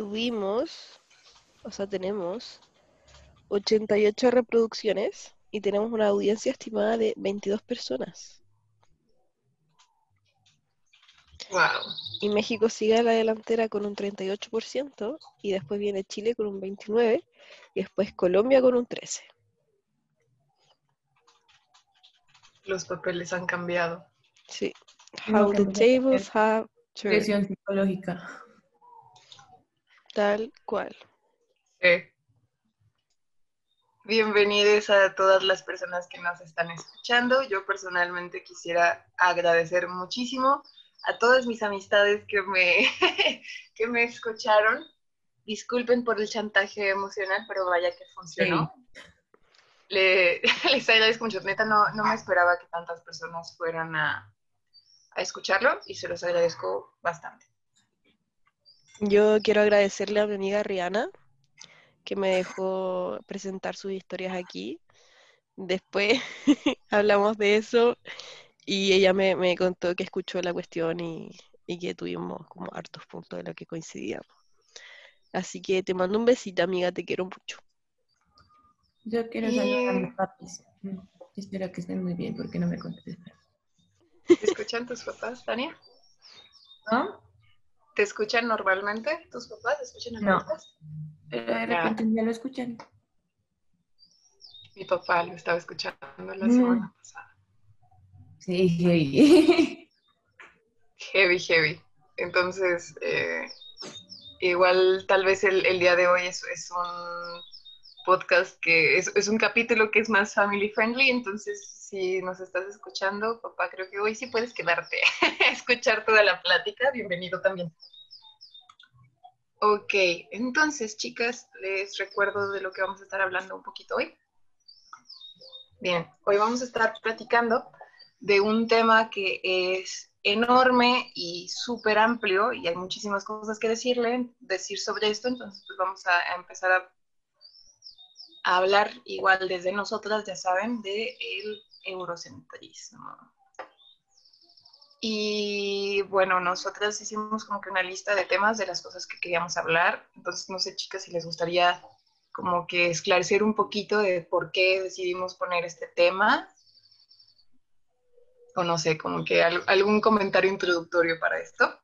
tuvimos, o sea, tenemos 88 reproducciones y tenemos una audiencia estimada de 22 personas. Wow. Y México sigue a la delantera con un 38% y después viene Chile con un 29% y después Colombia con un 13%. Los papeles han cambiado. Sí. How the tables have turned. Presión psicológica. Tal cual. Bienvenidos a todas las personas que nos están escuchando. Yo personalmente quisiera agradecer muchísimo a todas mis amistades que me, que me escucharon. Disculpen por el chantaje emocional, pero vaya que funcionó. Le- les agradezco mucho. Neta, no, no me esperaba que tantas personas fueran a, a escucharlo y se los agradezco bastante. Yo quiero agradecerle a mi amiga Rihanna que me dejó presentar sus historias aquí. Después hablamos de eso y ella me, me contó que escuchó la cuestión y, y que tuvimos como hartos puntos de lo que coincidíamos. Así que te mando un besito, amiga, te quiero mucho. Yo quiero Y- saludar a mis papis. Espero que estén muy bien porque no me contestan. ¿Te escuchan tus papás, Tania? ¿No? ¿Te escuchan normalmente tus papás? ¿Te escuchan el No. podcast? De repente ya lo escuchan. Mi papá lo estaba escuchando la Mm. semana pasada. Sí, sí. Heavy, heavy. Entonces, eh, igual tal vez el, el día de hoy es, es un podcast que es, es un capítulo que es más family friendly, entonces si nos estás escuchando, papá, creo que hoy sí puedes quedarte a escuchar toda la plática. Bienvenido también. Ok, entonces chicas, les recuerdo de lo que vamos a estar hablando un poquito hoy. Bien, hoy vamos a estar platicando de un tema que es enorme y súper amplio y hay muchísimas cosas que decirle, decir sobre esto, entonces pues vamos a, empezar a, hablar igual desde nosotras, ya saben, de el eurocentrismo. Y bueno, nosotras hicimos como que una lista de temas de las cosas que queríamos hablar, entonces no sé chicas si les gustaría como que esclarecer un poquito de por qué decidimos poner este tema o no sé, como que al- algún comentario introductorio para esto.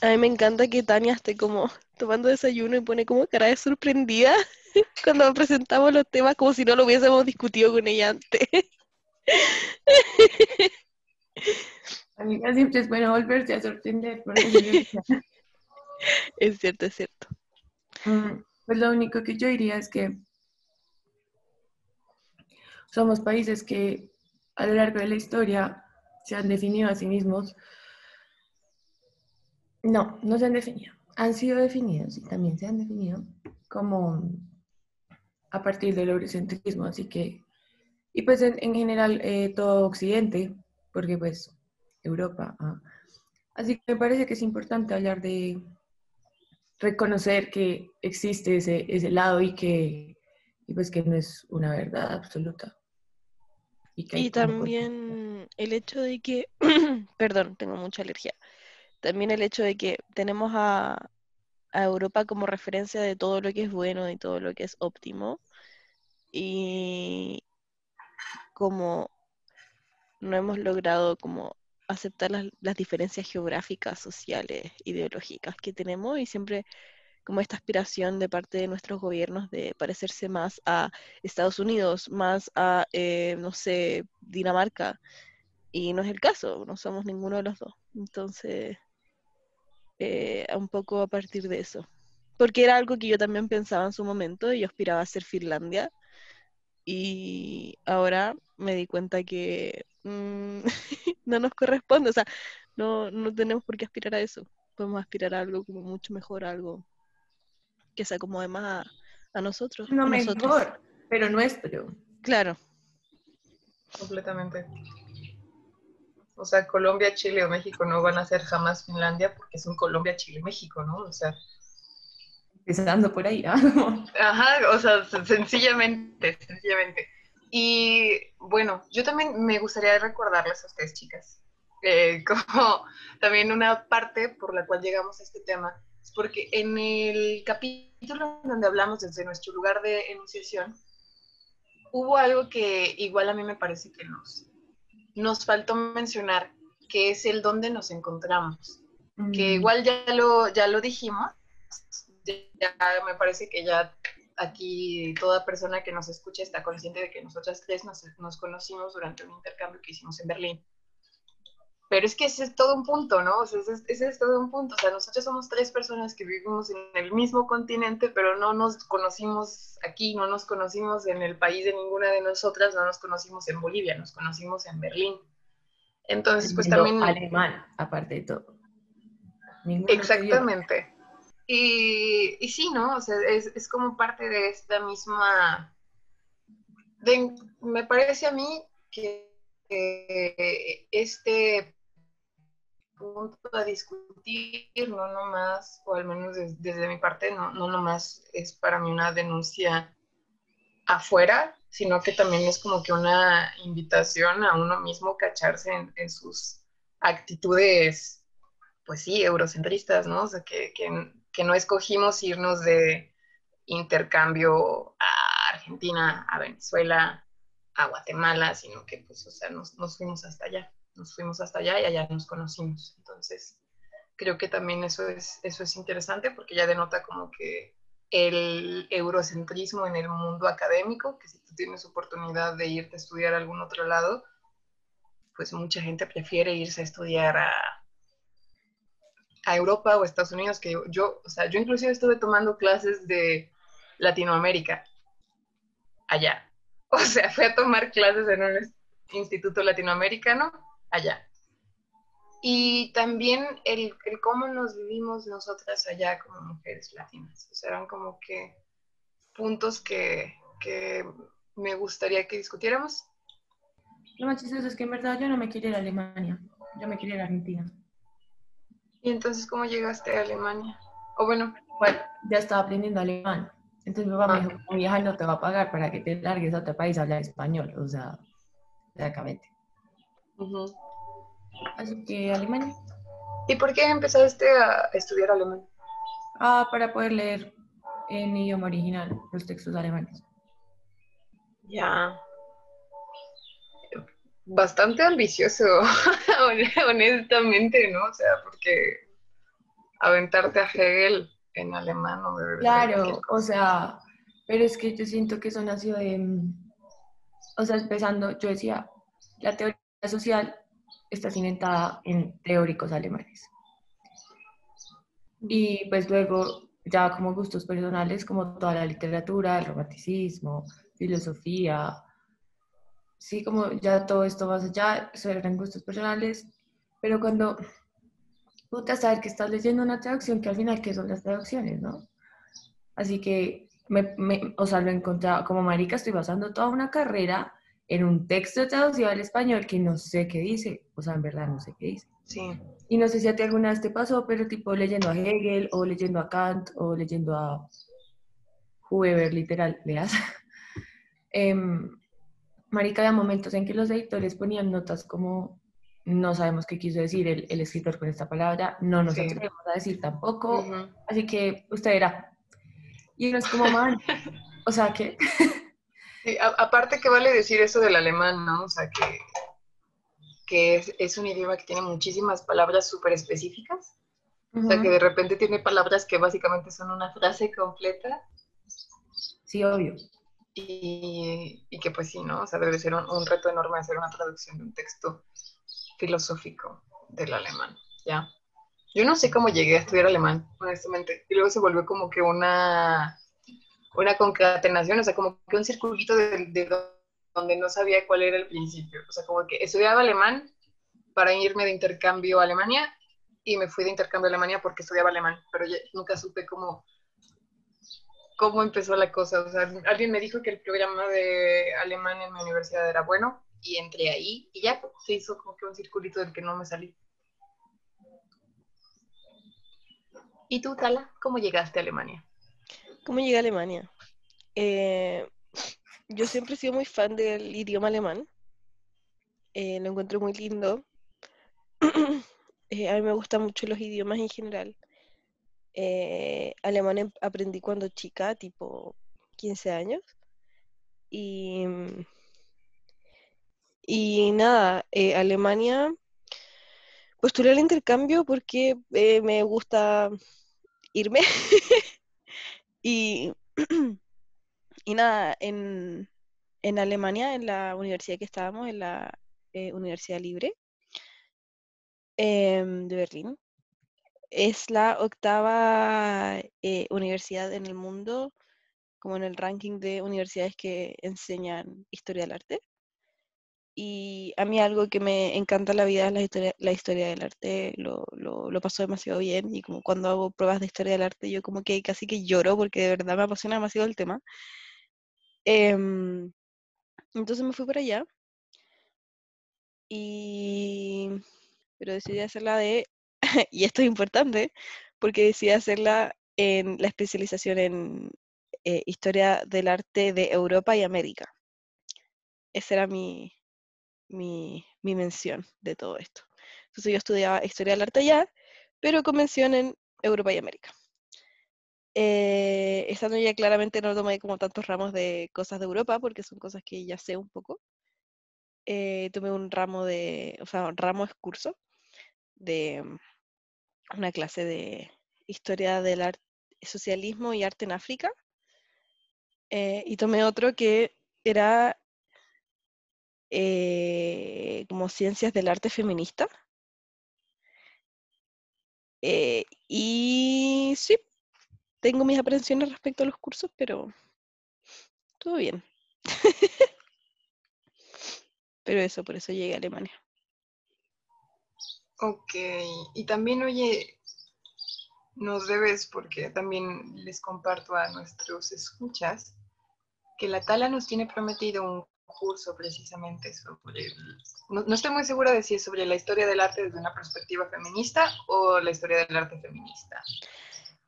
A mí me encanta que Tania esté como tomando desayuno y pone como cara de sorprendida cuando presentamos los temas como si no lo hubiésemos discutido con ella antes. Amiga, siempre es bueno volverse a sorprender. por Es cierto, es cierto. Mm, Pues lo único que yo diría es que somos países que a lo largo de la historia se han definido a sí mismos. No, no se han definido. Han sido definidos y también se han definido como a partir del eurocentrismo. Así que, y pues en, en general eh, todo Occidente, porque pues Europa. ah. Así que me parece que es importante hablar de reconocer que existe ese, ese lado y que, y pues que no es una verdad absoluta. Y, que Y también el hecho de que, perdón, tengo mucha alergia. También el hecho de que tenemos a, a Europa como referencia de todo lo que es bueno y todo lo que es óptimo. Y como no hemos logrado como aceptar las, las diferencias geográficas, sociales, ideológicas que tenemos y siempre como esta aspiración de parte de nuestros gobiernos de parecerse más a Estados Unidos, más a, eh, no sé, Dinamarca. Y no es el caso, no somos ninguno de los dos. Entonces, eh, un poco a partir de eso. Porque era algo que yo también pensaba en su momento, y yo aspiraba a ser Finlandia. Y ahora me di cuenta que mm, no nos corresponde, o sea, no, no tenemos por qué aspirar a eso. Podemos aspirar a algo como mucho mejor, a algo que se acomode más a, a nosotros. No a nosotros. mejor, pero nuestro. Claro, Completamente. O sea, Colombia, Chile o México no van a ser jamás Finlandia porque son Colombia, Chile, México, ¿no? O sea, Empezando por ahí. ¿ah? Ajá, o sea, sen- sencillamente, sencillamente. Y bueno, yo también me gustaría recordarles a ustedes, chicas, eh, como también una parte por la cual llegamos a este tema porque en el capítulo donde hablamos desde nuestro lugar de enunciación, hubo algo que igual a mí me parece que nos, nos faltó mencionar, que es el dónde nos encontramos. Que mm. igual ya lo, ya lo dijimos, ya me parece que ya aquí toda persona que nos escucha está consciente de que nosotras tres nos, nos conocimos durante un intercambio que hicimos en Berlín. Pero es que ese es todo un punto, ¿no? O sea, ese, es todo un punto. O sea, nosotros somos tres personas que vivimos en el mismo continente, pero no nos conocimos aquí, no nos conocimos en el país de ninguna de nosotras, no nos conocimos en Bolivia, nos conocimos en Berlín. Entonces, pues también... Alemán, aparte de todo. Exactamente. Y, sí, ¿no? O sea, es, es como parte de esta misma... Me parece a mí que este punto a discutir, no nomás, o al menos desde, mi parte, no, no nomás es para mí una denuncia afuera, sino que también es como que una invitación a uno mismo cacharse en, sus actitudes, pues sí, eurocentristas, ¿no? O sea, que, que, no escogimos irnos de intercambio a Argentina, a Venezuela, a Guatemala, sino que, pues, o sea, nos, nos fuimos hasta allá nos fuimos hasta allá y allá nos conocimos. Entonces, creo que también eso es, eso es interesante porque ya denota como que el eurocentrismo en el mundo académico, que si tú tienes oportunidad de irte a estudiar a algún otro lado, pues mucha gente prefiere irse a estudiar a, a Europa o Estados Unidos, que yo, o sea, yo inclusive estuve tomando clases de Latinoamérica allá. O sea, fui a tomar clases en un instituto latinoamericano allá. Y también el, cómo nos vivimos nosotras allá como mujeres latinas. O sea, eran como que puntos que, me gustaría que discutiéramos. Lo más chistoso es que en verdad yo no me quiero ir a Alemania, yo me quiero ir a Argentina. ¿Y entonces cómo llegaste a Alemania? O bueno. Bueno, ya estaba aprendiendo alemán. Entonces mi papá me dijo, mi hija no te va a pagar para que te largues a otro país a hablar español. O sea, francamente. Así que Alemania. ¿Y por qué empezaste a estudiar alemán? Ah, para poder leer en idioma original los textos alemanes. Ya. Bastante ambicioso, honestamente, ¿no? O sea, porque aventarte a Hegel en alemán no debe Claro, o sea, pero es que yo siento que eso nació de. O sea, empezando, yo decía, la teoría social está cimentada en teóricos alemanes. Y pues luego, ya como gustos personales, como toda la literatura, el romanticismo, filosofía, sí, como ya todo esto más allá, eran gustos personales, pero cuando puta saber que estás leyendo una traducción, que al final, ¿qué son las traducciones, no? Así que, me, me, o sea, lo encontraba, como marica, estoy basando toda una carrera en un texto traducido al español que no sé qué dice, o sea, en verdad no sé qué dice. Sí. Y no sé si a ti alguna vez te pasó, pero tipo leyendo a Hegel o leyendo a Kant o leyendo a whoever, literal, leas. eh, marica, había momentos en que los editores ponían notas como no sabemos qué quiso decir el, el escritor con esta palabra, no nos atrevemos a decir tampoco, así que usted era. Y uno es como, man, o sea que aparte que vale decir eso del alemán, ¿no? O sea, que, que es, un idioma que tiene muchísimas palabras súper específicas. O sea, que de repente tiene palabras que básicamente son una frase completa. Sí, obvio. Y, que pues sí, ¿no? O sea, debe ser un, reto enorme hacer una traducción de un texto filosófico del alemán, ¿ya? Yo no sé cómo llegué a estudiar alemán, honestamente. Y luego se volvió como que una una concatenación, o sea, como que un circulito de, donde no sabía cuál era el principio. O sea, como que estudiaba alemán para irme de intercambio a Alemania y me fui de intercambio a Alemania porque estudiaba alemán, pero nunca supe cómo, cómo empezó la cosa. O sea, alguien me dijo que el programa de alemán en mi universidad era bueno y entré ahí y ya se hizo como que un circulito del que no me salí. ¿Y tú, Tala, cómo llegaste a Alemania? ¿Cómo llegué a Alemania? Eh, yo siempre he sido muy fan del idioma alemán. Eh, lo encuentro muy lindo. Eh, a mí me gustan mucho los idiomas en general. Eh, alemán em- aprendí cuando chica, tipo 15 años. Y, y nada, eh, Alemania postulé al intercambio porque eh, me gusta irme. y, y nada, en, en Alemania, en la universidad que estábamos, en la eh, Universidad Libre em, de Berlín, es la octava eh, universidad en el mundo, como en el ranking de universidades que enseñan historia del arte. Y a mí algo que me encanta en la vida es la historia, la historia del arte, lo, lo, lo paso demasiado bien y como cuando hago pruebas de historia del arte yo como que casi que lloro porque de verdad me apasiona demasiado el tema. Em, entonces me fui para allá y... pero decidí hacerla de, y esto es importante, porque decidí hacerla en la especialización en eh, historia del arte de Europa y América. Esa era mi, mi, mi mención de todo esto. Entonces yo estudiaba historia del arte allá, pero con mención en Europa y América. Eh, estando ya claramente no tomé como tantos ramos de cosas de Europa, porque son cosas que ya sé un poco. Eh, tomé un ramo de, o sea, un ramo es curso de una clase de historia del arte, socialismo y arte en África. Eh, y tomé otro que era eh, como ciencias del arte feminista. Eh, y sí, tengo mis aprensiones respecto a los cursos, pero todo bien. pero eso, por eso llegué a Alemania. Ok, y también, oye, nos debes, porque también les comparto a nuestros escuchas, que la Tala nos tiene prometido un curso precisamente sobre, el- no, no estoy muy segura de si es sobre la historia del arte desde una perspectiva feminista o la historia del arte feminista.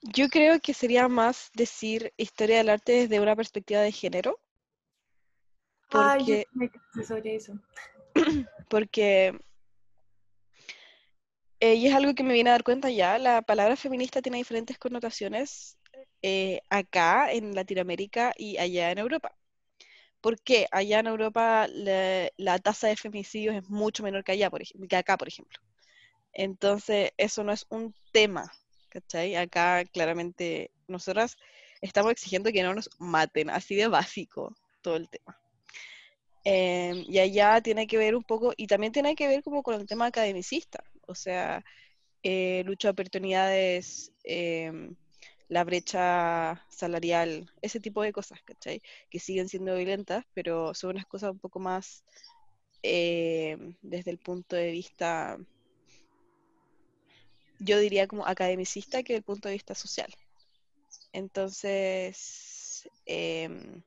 Yo creo que sería más decir historia del arte desde una perspectiva de género, Ay, yo porque, me sobre eso. porque eh, y es algo que me viene a dar cuenta ya, la palabra feminista tiene diferentes connotaciones eh, acá en Latinoamérica y allá en Europa. ¿Por qué? Allá en Europa la, tasa de femicidios es mucho menor que allá, por que acá, por ejemplo. Entonces, eso no es un tema, ¿cachai? Acá claramente nosotras estamos exigiendo que no nos maten, así de básico todo el tema. Em, y allá tiene que ver un poco, y también tiene que ver como con el tema academicista, o sea, eh, lucha de oportunidades, em, la brecha salarial, ese tipo de cosas, ¿cachai? Que siguen siendo violentas, pero son unas cosas un poco más em, desde el punto de vista, yo diría como academicista que desde el punto de vista social. Entonces, em,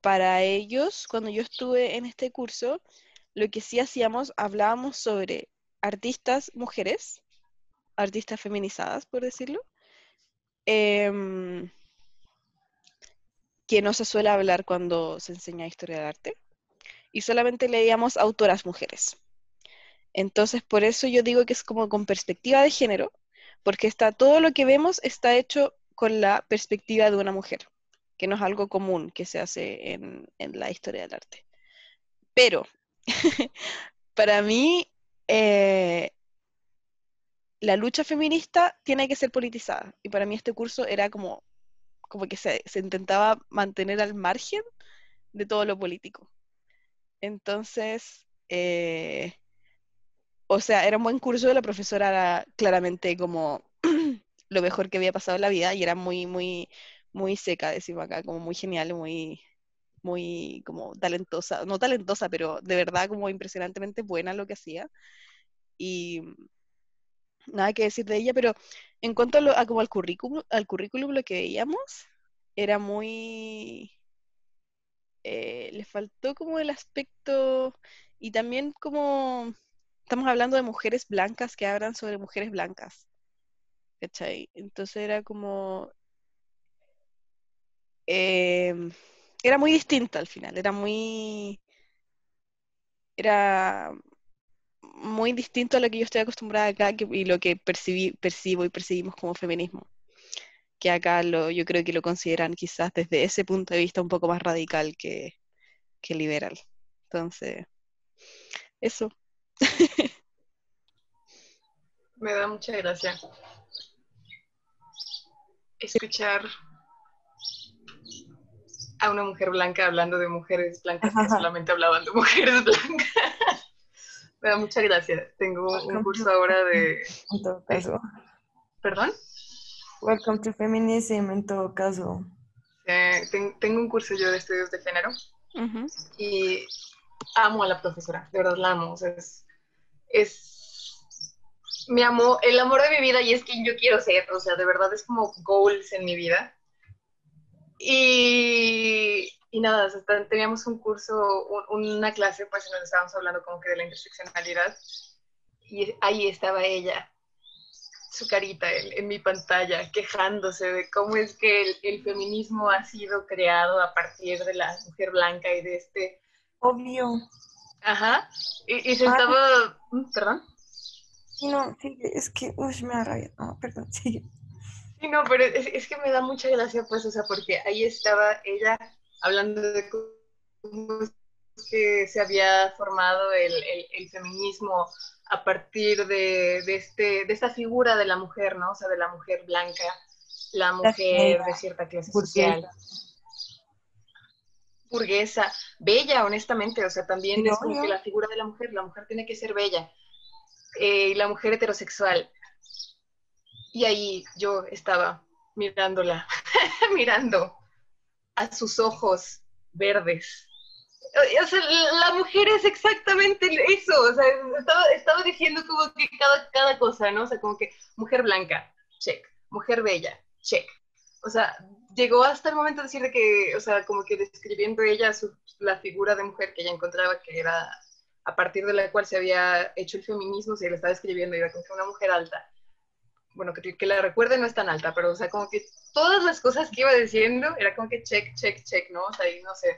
para ellos, cuando yo estuve en este curso, lo que sí hacíamos, hablábamos sobre artistas mujeres, artistas feminizadas, por decirlo, em, que no se suele hablar cuando se enseña historia del arte, y solamente leíamos autoras mujeres. Entonces, por eso yo digo que es como con perspectiva de género, porque está todo lo que vemos está hecho con la perspectiva de una mujer, que no es algo común que se hace en, en la historia del arte. Pero, para mí, eh, la lucha feminista tiene que ser politizada. Y para mí este curso era como, como que se, se intentaba mantener al margen de todo lo político. Entonces, eh, o sea, era un buen curso, la profesora era claramente como lo mejor que había pasado en la vida y era muy, muy, muy seca, decimos acá, como muy genial, muy, muy como talentosa, no talentosa, pero de verdad como impresionantemente buena lo que hacía. Y nada que decir de ella, pero en cuanto a, lo- a como al currículum, al currículum lo que veíamos era muy, eh, le faltó como el aspecto y también como estamos hablando de mujeres blancas que hablan sobre mujeres blancas, ¿cachai? Entonces era como, em, era muy distinta al final, era muy, era muy distinto a lo que yo estoy acostumbrada acá que- y lo que percibí, percibo y percibimos como feminismo. Que acá lo, yo creo que lo consideran quizás desde ese punto de vista un poco más radical que, que liberal. Entonces, eso. Me da mucha gracia escuchar a una mujer blanca hablando de mujeres blancas que solamente hablaban de mujeres blancas. Me da mucha gracia. Tengo un curso ahora de... En todo caso. ¿Perdón? Welcome to Feminism, en todo caso. Eh, ten- tengo un curso yo de estudios de género y amo a la profesora, de verdad la amo. O sea, es, es mi amor, el amor de mi vida y es quien yo quiero ser. O sea, de verdad es como goals en mi vida. Y, y nada, teníamos un curso, un- una clase, pues en donde estábamos hablando como que de la interseccionalidad y ahí estaba ella, su carita en, mi pantalla, quejándose de cómo es que el, el feminismo ha sido creado a partir de la mujer blanca y de este... Obvio. Ajá, y, y se Ah. estaba... ¿Mm? ¿Perdón? Sí, no, sí, es que, uy, me da rabia. Ah, perdón, sí. Sí, no, pero es, es que me da mucha gracia, pues, o sea, porque ahí estaba ella hablando de cómo que se había formado el, el- el feminismo a partir de, de este, de esta figura de la mujer, ¿no? O sea, de la mujer blanca, la mujer de cierta clase social. Burguesa, bella, honestamente, o sea, también es como que la figura de la mujer, la mujer tiene que ser bella, eh, y la mujer heterosexual. Y ahí yo estaba mirándola, mirando a sus ojos verdes. O- sea, la mujer es exactamente eso, o sea, estaba, estaba diciendo como que cada, cada cosa, ¿no? O sea, como que mujer blanca, check, mujer bella, check. O sea, llegó hasta el momento de decir de que, o sea, como que describiendo ella la figura de mujer que ella encontraba que era a partir de la cual se había hecho el feminismo, se le estaba describiendo, y era como una mujer alta. Bueno, que, que la recuerde no es tan alta, pero, o sea, como que todas las cosas que iba diciendo era como que check, check, check, ¿no? O sea, y no sé,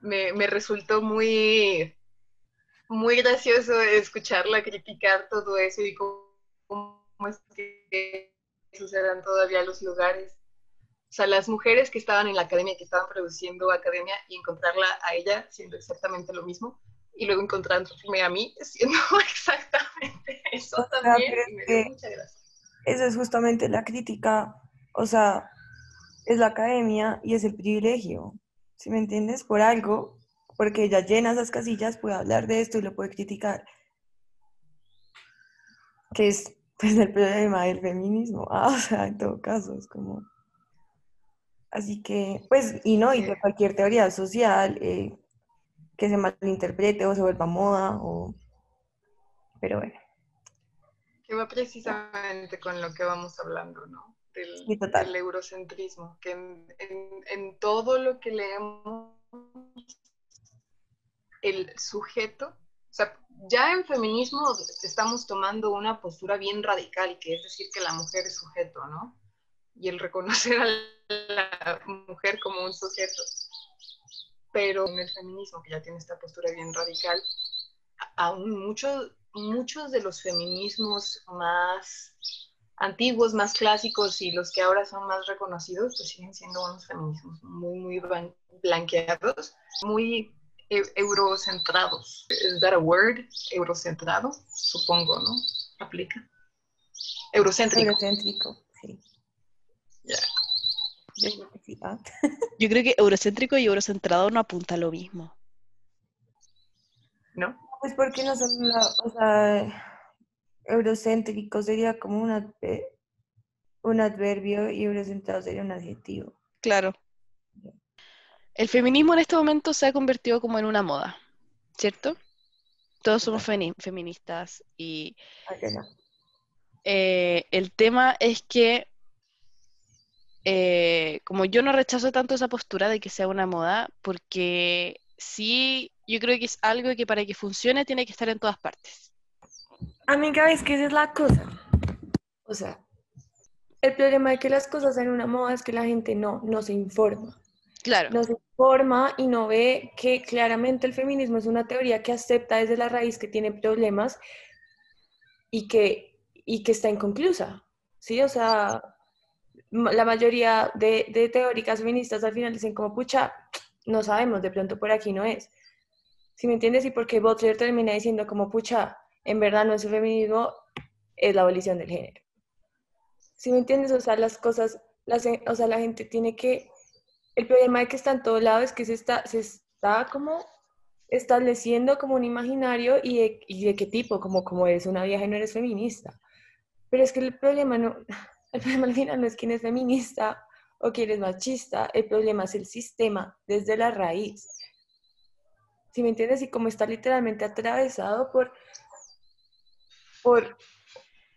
me, me resultó muy, muy gracioso escucharla criticar todo eso y cómo, cómo es que esos eran todavía los lugares. O sea, las mujeres que estaban en la academia, que estaban produciendo academia y encontrarla a ella siendo exactamente lo mismo y luego encontrándome a mí siendo exactamente eso también y me dio mucha gracia. Esa es justamente la crítica, o sea, es la academia y es el privilegio, ¿sí me entiendes? Por algo, porque ella llena esas casillas, puede hablar de esto y lo puede criticar, que es pues el problema del feminismo, ah, o sea, en todo caso, es como... Así que, pues, y no, y de cualquier teoría social eh, que se malinterprete o se vuelva moda, o... Pero bueno, Que va precisamente con lo que vamos hablando, ¿no? Del, Sí, total. del eurocentrismo, que en, en- en todo lo que leemos, el sujeto, o sea, ya en feminismo estamos tomando una postura bien radical, que es decir que la mujer es sujeto, ¿no? Y el reconocer a la mujer como un sujeto. Pero en el feminismo, que ya tiene esta postura bien radical, aún muchos, muchos de los feminismos más antiguos, más clásicos y los que ahora son más reconocidos, pues siguen siendo unos feminismos muy, muy blan- blanqueados, muy e- eurocentrados. ¿Es that a word? Eurocentrado, supongo, ¿no? Aplica. Eurocéntrico. eurocéntrico, sí. Ya. Yo digo que sí, ah. Yo creo que eurocéntrico y eurocentrado no apunta a lo mismo. ¿No? Pues porque no son o sea, eurocéntrico sería como un, adve- un adverbio y eurocentrado sería un adjetivo. Claro. El feminismo en este momento se ha convertido como en una moda, ¿cierto? Todos somos feni- feministas y Ah, eh, el tema es que eh, como yo no rechazo tanto esa postura de que sea una moda, porque sí, yo creo que es algo que para que funcione tiene que estar en todas partes. Amiga, es que esa es la cosa. O sea, el problema de que las cosas sean una moda es que la gente no, no se informa. Claro. no se informa y no ve que claramente el feminismo es una teoría que acepta desde la raíz que tiene problemas y que, y que está inconclusa, ¿sí? O sea, la mayoría de, de teóricas feministas al final dicen como, pucha, no sabemos, de pronto por aquí no es. ¿Sí me entiendes? Y porque Butler termina diciendo como, pucha, en verdad no es el feminismo, es la abolición del género. ¿Sí me entiendes? O sea, las cosas, las, o sea, la gente tiene que... El problema de que está en todo lado es que se está, se está como estableciendo como un imaginario y de, y de qué tipo, como, como eres una vieja y no eres feminista. Pero es que el problema no, el problema al final no es quién es feminista o quién es machista, el problema es el sistema desde la raíz. ¿Sí me entiendes? Y como está literalmente atravesado por, por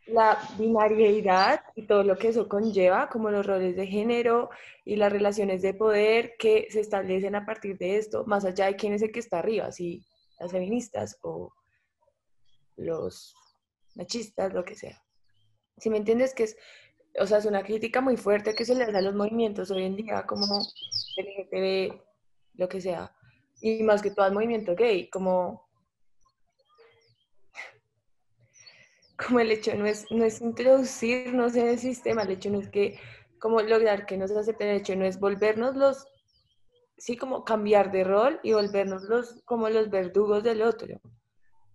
la binariedad y todo lo que eso conlleva, como los roles de género y las relaciones de poder que se establecen a partir de esto, más allá de quién es el que está arriba, si las feministas o los machistas, lo que sea. Si me entiendes que es, o sea, es una crítica muy fuerte que se le da a los movimientos hoy en día, como LGTB, lo que sea, y más que todo al movimiento gay, como como el hecho no es, no es introducirnos en el sistema, el hecho no es que, como lograr que nos acepten, el hecho no es volvernos los, sí, como cambiar de rol y volvernos los, como los verdugos del otro.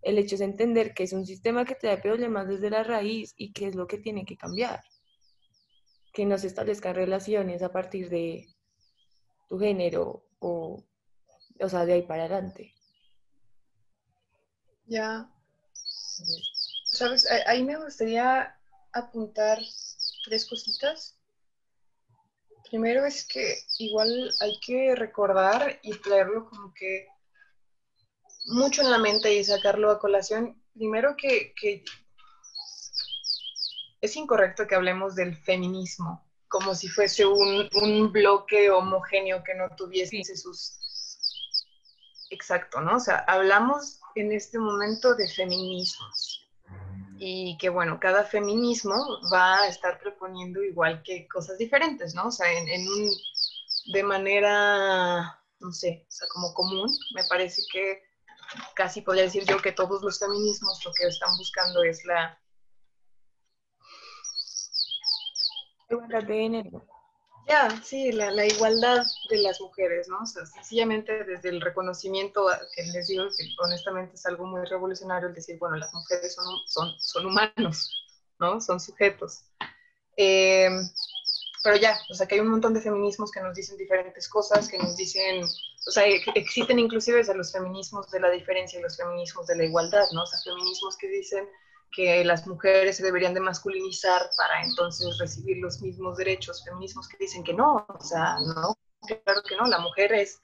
El hecho es entender que es un sistema que trae problemas desde la raíz y que es lo que tiene que cambiar. Que no se establezcan relaciones a partir de tu género o, o sea, de ahí para adelante. Ya. ¿Sabes? Ahí me gustaría apuntar tres cositas. Primero es que igual hay que recordar y traerlo como que mucho en la mente y sacarlo a colación. Primero que, que es incorrecto que hablemos del feminismo como si fuese un, un bloque homogéneo que no tuviese sus... Exacto, ¿no? O sea, hablamos en este momento de feminismos y que bueno, cada feminismo va a estar proponiendo igual que cosas diferentes, ¿no? O sea, en, un, de manera, no sé, o sea, como común, me parece que casi podría decir yo que todos los feminismos lo que están buscando es la... Igualdad de género. Ya, sí, la, la, igualdad de las mujeres, ¿no? O sea, sencillamente desde el reconocimiento, que les digo que honestamente es algo muy revolucionario el decir, bueno, las mujeres son, son, son humanos, ¿no? Son sujetos. Eh, pero ya, o sea, que hay un montón de feminismos que nos dicen diferentes cosas, que nos dicen, o sea, existen inclusive desde los feminismos de la diferencia y los feminismos de la igualdad, ¿no? O sea, feminismos que dicen que las mujeres se deberían de masculinizar para entonces recibir los mismos derechos, feminismos que dicen que no, o sea, no, claro que no, la mujer es,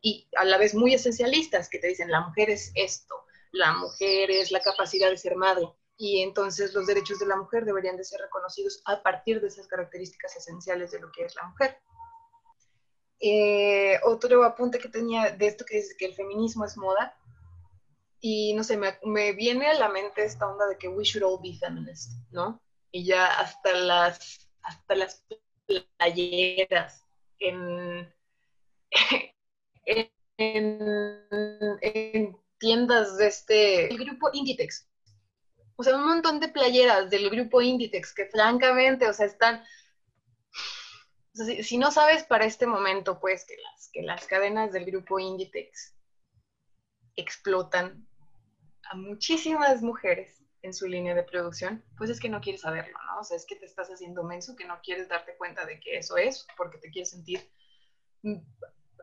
y a la vez muy esencialistas, que te dicen, la mujer es esto, la mujer es la capacidad de ser madre, y entonces los derechos de la mujer deberían de ser reconocidos a partir de esas características esenciales de lo que es la mujer. Eh, otro apunte que tenía de esto que dice que el feminismo es moda, y no sé, me, me, viene a la mente esta onda de que we should all be feminist, ¿no? Y ya hasta las, hasta las playeras en, en, en tiendas de este, el grupo Inditex. O sea, un montón de playeras del grupo Inditex que francamente, o sea, están... Si, si, no sabes para este momento, pues, que las, que las cadenas del grupo Inditex explotan muchísimas mujeres en su línea de producción, pues es que no quieres saberlo, ¿no? O sea, es que te estás haciendo menso, que no quieres darte cuenta de que eso es, porque te quieres sentir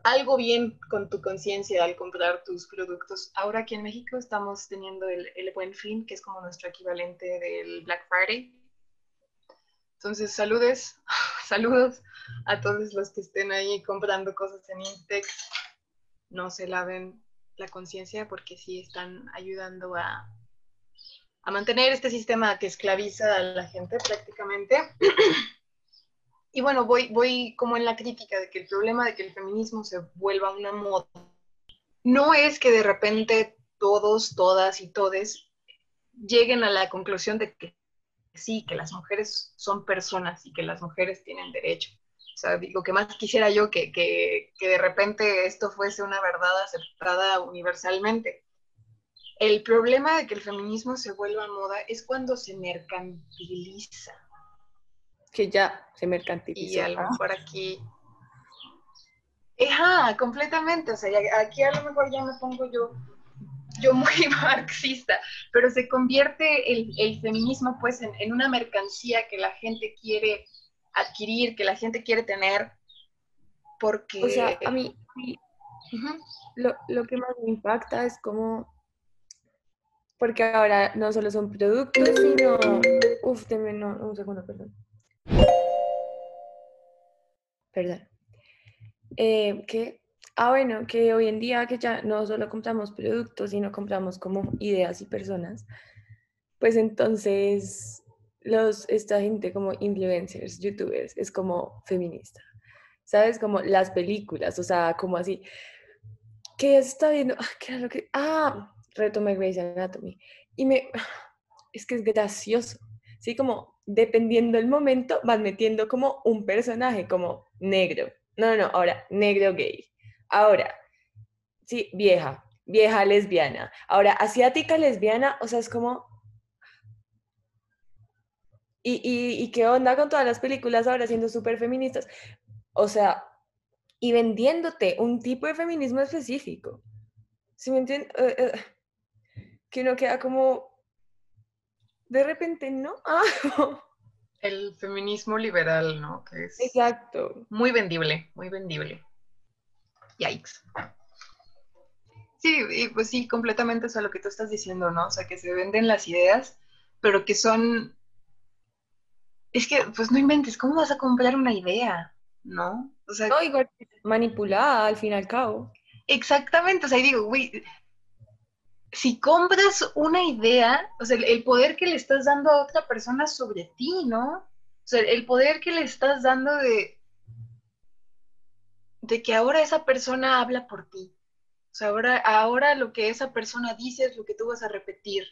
algo bien con tu conciencia al comprar tus productos. Ahora aquí en México estamos teniendo el, el Buen Fin, que es como nuestro equivalente del Black Friday. Entonces, saludes, saludos a todos los que estén ahí comprando cosas en Intex. No se laven la conciencia porque sí están ayudando a, a, mantener este sistema que esclaviza a la gente prácticamente. Y bueno, voy, voy como en la crítica de que el problema de que el feminismo se vuelva una moda no es que de repente todos, todas y todes lleguen a la conclusión de que sí, que las mujeres son personas y que las mujeres tienen derecho, sea, lo que más quisiera yo que, que, que de repente esto fuese una verdad aceptada universalmente. El problema de que el feminismo se vuelva moda es cuando se mercantiliza. Que ya se mercantiliza. Y a lo mejor aquí... Ajá, completamente. O sea, aquí a lo mejor ya me pongo yo, yo muy marxista, pero se convierte el, el feminismo pues en, en, una mercancía que la gente quiere adquirir, que la gente quiere tener, porque... O sea, a mí, lo, lo que más me impacta es como porque ahora no solo son productos, sino... Uf, denme no, un segundo, perdón. Perdón. Eh, que, ah, bueno, que hoy en día que ya no solo compramos productos, sino compramos como ideas y personas, pues entonces los, esta gente como influencers, youtubers, es como feminista. ¿Sabes? Como las películas, o sea, como así. ¿Qué está viendo? Ah, ¿qué lo que...? Ah, retomé Grey's Anatomy. Y me, es que es gracioso, ¿sí? Como dependiendo del momento, van metiendo como un personaje, como negro. No, no, ahora, negro gay. Ahora, sí, vieja, vieja lesbiana. Ahora, asiática lesbiana, o sea, es como... ¿Y, y, y qué onda con todas las películas ahora siendo súper feministas? O sea, y vendiéndote un tipo de feminismo específico. ¿Sí me entiendes? Uh, uh, que uno queda como, de repente, ¿no? Ah. El feminismo liberal, ¿no? Que es Exacto. Muy vendible, muy vendible. Yikes. Sí, y pues sí, completamente eso es lo que tú estás diciendo, ¿no? O sea, que se venden las ideas, pero que son... Es que, pues no inventes, ¿cómo vas a comprar una idea? ¿No? O sea... No, igual manipulada al fin y al cabo. Exactamente, o sea, digo, güey, si compras una idea, o sea, el poder que le estás dando a otra persona sobre ti, ¿no? O sea, el poder que le estás dando de, de que ahora esa persona habla por ti. O sea, ahora, ahora lo que esa persona dice es lo que tú vas a repetir.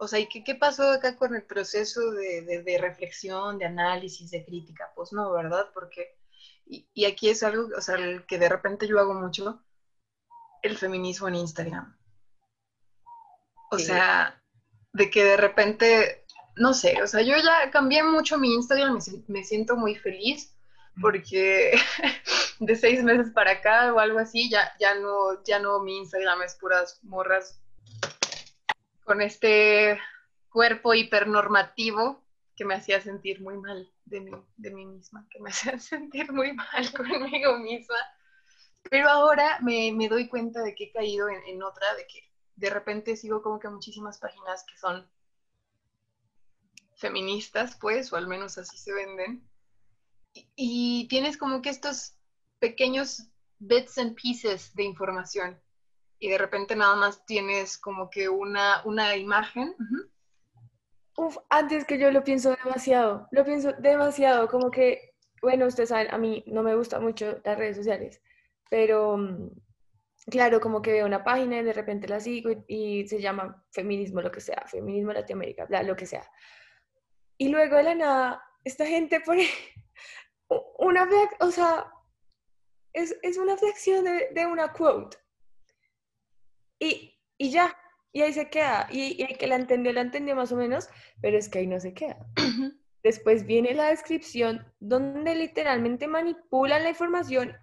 O sea, ¿y qué, qué pasó acá con el proceso de, de, de, reflexión, de análisis, de crítica? Pues no, ¿verdad? Porque, y, y aquí es algo, o sea, el que de repente yo hago mucho, el feminismo en Instagram. O sí. sea, de que de repente, no sé, o sea, yo ya cambié mucho mi Instagram, me, me siento muy feliz porque de seis meses para acá o algo así, ya, ya, no, ya no mi Instagram es puras morras con este cuerpo hipernormativo que me hacía sentir muy mal de mí, de mí misma, que me hacía sentir muy mal conmigo misma. Pero ahora me, me doy cuenta de que he caído en, otra, de que de repente sigo como que muchísimas páginas que son feministas, pues, o al menos así se venden. Y, y, tienes como que estos pequeños bits and pieces de información. Y de repente nada más tienes como que una, una imagen. Uh -huh. Uf, antes que yo lo pienso demasiado, lo pienso demasiado, como que, bueno, ustedes saben, a mí no me gustan mucho las redes sociales, pero mm, claro, como que veo una página y de repente la sigo y, y, se llama feminismo, lo que sea, feminismo Latinoamérica, bla, lo que sea. Y luego de la nada, esta gente pone una, o sea, es, es una fracción de, de, una quote. Y, y ya, y ahí se queda. Y, y, el que la entendió, la entendió más o menos, pero es que ahí no se queda. Después viene la descripción donde literalmente manipulan la información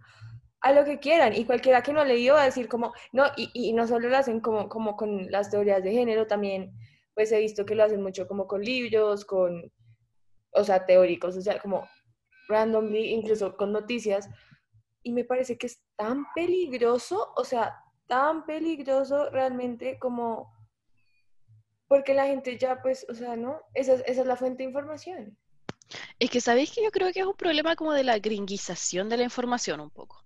a lo que quieran y cualquiera que no ha leído va a decir como, no, y, y, no solo lo hacen como, como con las teorías de género, también pues he visto que lo hacen mucho como con libros, con, o sea, teóricos, o sea, como randomly, incluso con noticias, y me parece que es tan peligroso, o sea, tan peligroso realmente como, porque la gente ya pues, o sea, ¿no? Esa, esa es la fuente de información. Es que sabéis que yo creo que es un problema como de la gringuización de la información un poco.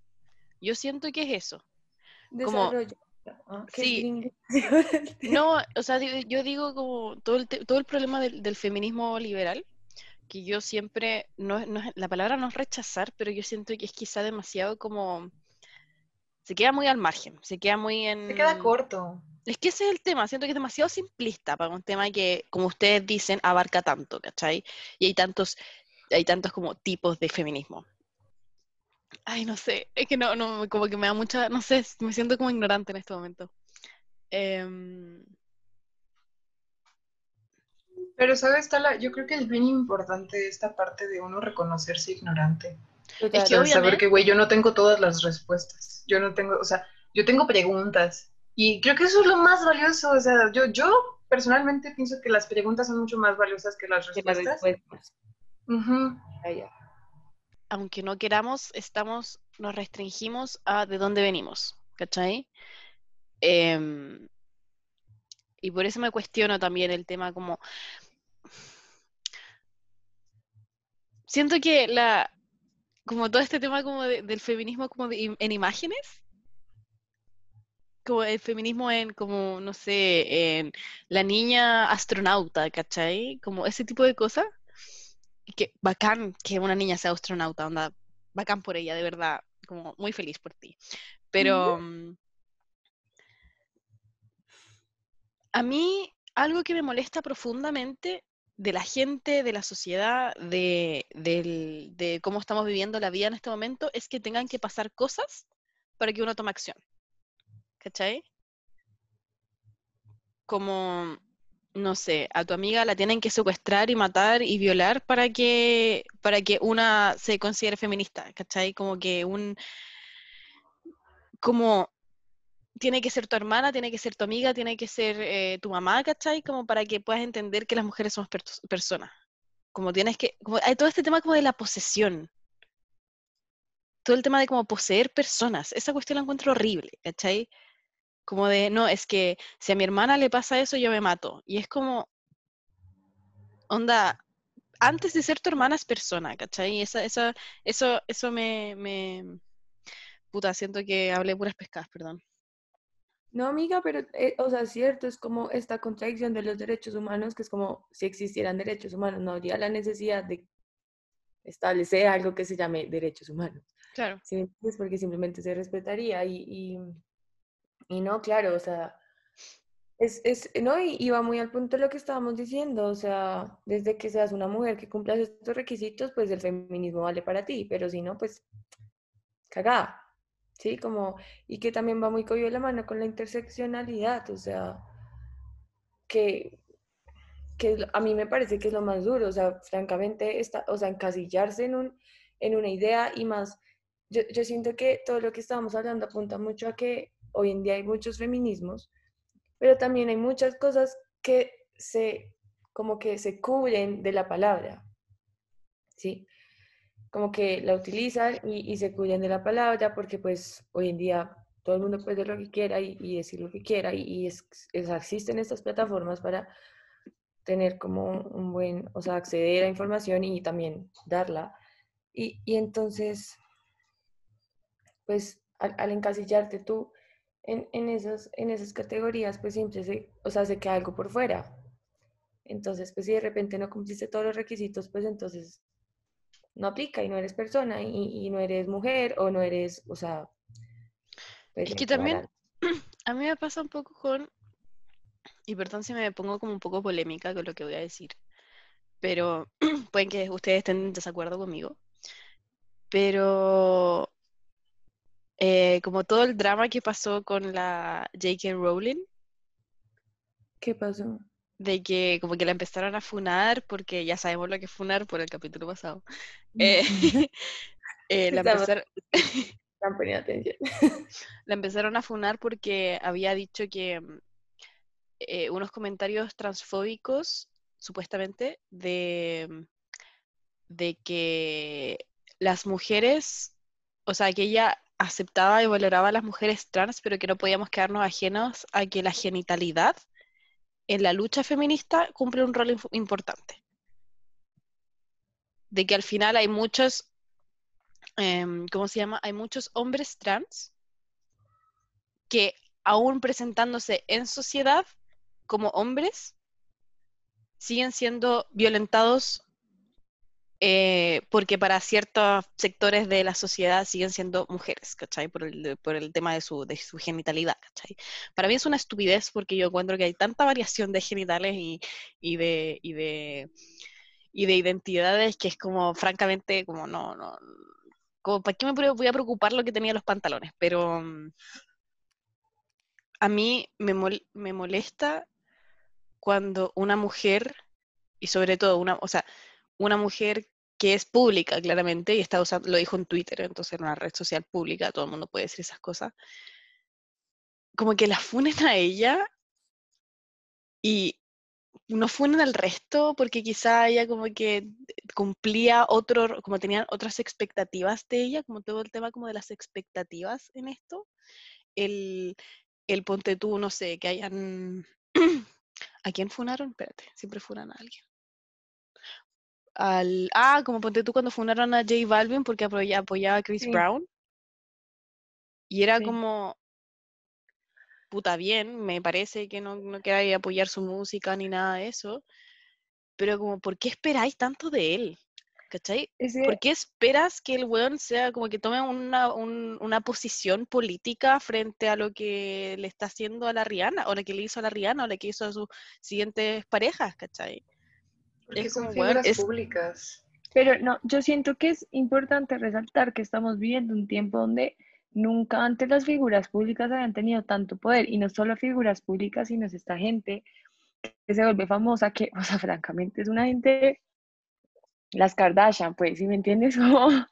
Yo siento que es eso. Como, ah, sí, no, o sea, yo digo como todo el, todo el problema del, del, feminismo liberal, que yo siempre, no, no, la palabra no es rechazar, pero yo siento que es quizá demasiado como, se queda muy al margen, se queda muy en... Se queda corto. Es que ese es el tema, siento que es demasiado simplista para un tema que, como ustedes dicen, abarca tanto, ¿cachai? Y hay tantos, hay tantos como tipos de feminismo. Ay, no sé, es que no, no, como que me da mucha, no sé, me siento como ignorante en este momento. Em, Pero, ¿sabes, Tala? Yo creo que es bien importante esta parte de uno reconocerse ignorante. Es que saber que, güey, yo no tengo todas las respuestas. Yo no tengo, o sea, yo tengo preguntas. Y creo que eso es lo más valioso. O sea, yo, yo personalmente pienso que las preguntas son mucho más valiosas que las Que las respuestas. Ah, aunque no queramos, estamos, nos restringimos a de dónde venimos, ¿cachai? Em, y por eso me cuestiono también el tema como... Siento que la... Como todo este tema como de- del feminismo como de en imágenes, como el feminismo en como, no sé, en la niña astronauta, ¿cachai? Como ese tipo de cosas. Que bacán que una niña sea astronauta, onda, bacán por ella, de verdad, como muy feliz por ti. Pero mm, a mí algo que me molesta profundamente de la gente, de la sociedad, de, de cómo estamos viviendo la vida en este momento, es que tengan que pasar cosas para que uno tome acción. ¿Cachai? Como, no sé, a tu amiga la tienen que secuestrar y matar y violar para que, para que una se considere feminista, ¿cachai? Como que un, como tiene que ser tu hermana, tiene que ser tu amiga, tiene que ser eh, tu mamá, ¿cachai? Como para que puedas entender que las mujeres somos per- personas. Como tienes que, como hay todo este tema como de la posesión. Todo el tema de como poseer personas. Esa cuestión la encuentro horrible, ¿cachai? Como de, no, es que si a mi hermana le pasa eso, yo me mato. Y es como, onda, antes de ser tu hermana es persona, ¿cachai? Esa, esa, eso, eso me, me, puta, siento que hablé puras pescadas, perdón. No, amiga, pero, eh, o sea, cierto, es como esta contradicción de los derechos humanos, que es como si existieran derechos humanos, no habría la necesidad de establecer algo que se llame derechos humanos. Claro. ¿Sí me? Porque simplemente se respetaría y, y, y no, claro, o sea, es, es, no, y, y va muy al punto de lo que estábamos diciendo, o sea, desde que seas una mujer que cumpla estos requisitos, pues el feminismo vale para ti, pero si no, pues cagada, ¿sí? Como, y que también va muy cogido de la mano con la interseccionalidad, o sea, que, que a mí me parece que es lo más duro, o sea, francamente, está, o sea, encasillarse en, un, en una idea y más, yo, yo siento que todo lo que estábamos hablando apunta mucho a que hoy en día hay muchos feminismos, pero también hay muchas cosas que se, como que se cubren de la palabra, ¿sí? Como que la utilizan y, y se cubren de la palabra porque pues hoy en día todo el mundo puede hacer lo que quiera y, y decir lo que quiera y, y es- es- existen estas plataformas para tener como un buen, o sea, acceder a información y también darla. Y, y entonces, pues al, al encasillarte tú en, en, esas, en esas categorías, pues siempre se, o sea, se queda algo por fuera. Entonces, pues si de repente no cumpliste todos los requisitos, pues entonces no aplica y no eres persona y, y no eres mujer o no eres, o sea, pues Es hay que también a mí me pasa un poco con, y perdón si me pongo como un poco polémica con lo que voy a decir, pero pueden que ustedes estén en desacuerdo conmigo, pero eh, como todo el drama que pasó con la J.K. Rowling, ¿Qué pasó? De que como que la empezaron a funar, porque ya sabemos lo que es funar por el capítulo pasado, eh, eh, la, Estamos- empezar- Están poniendo atención. la empezaron a funar porque había dicho que mm, eh, unos comentarios transfóbicos, supuestamente, de, mm, de que las mujeres, o sea, que ella aceptaba y valoraba a las mujeres trans, pero que no podíamos quedarnos ajenos a que la genitalidad en la lucha feminista cumple un rol importante. De que al final hay muchos, em, ¿cómo se llama? Hay muchos hombres trans que aún presentándose en sociedad como hombres, siguen siendo violentados eh, porque para ciertos sectores de la sociedad siguen siendo mujeres, ¿cachai? Por el, por el tema de su, genitalidad, ¿cachai? Para mí es una estupidez porque yo encuentro que hay tanta variación de genitales y, de, y de, y de identidades que es como, francamente, como no, no, ¿para qué me voy a preocupar lo que tenía los pantalones? Pero mm, a mí me, me molesta cuando una mujer, y sobre todo una, o sea, una mujer que es pública claramente, y está usando, lo dijo en Twitter, entonces en una red social pública, todo el mundo puede decir esas cosas, como que la funen a ella y no funen al resto porque quizá ella como que cumplía otro, como tenían otras expectativas de ella, como todo el tema como de las expectativas en esto, el, el ponte tú, no sé, que hayan... ¿A quién funaron? Espérate, siempre funan a alguien. Al, ah, como ponte tú cuando funaron a J Balvin porque apoyaba a Chris Brown. Y era como, puta bien, me parece que no, no queráis apoyar su música ni nada de eso, pero como, ¿por qué esperáis tanto de él? ¿Cachai? ¿Por qué esperas que el weón sea como que tome una, una, posición política frente a lo que le está haciendo a la Rihanna, o lo que le hizo a la Rihanna, o lo que hizo a sus siguientes parejas, ¿cachai? Porque es son figuras públicas. Pero no, yo siento que es importante resaltar que estamos viviendo un tiempo donde nunca antes las figuras públicas habían tenido tanto poder, y no solo figuras públicas, sino esta gente que se vuelve famosa, que, o sea, francamente es una gente las Kardashian, pues, ¿sí me entiendes?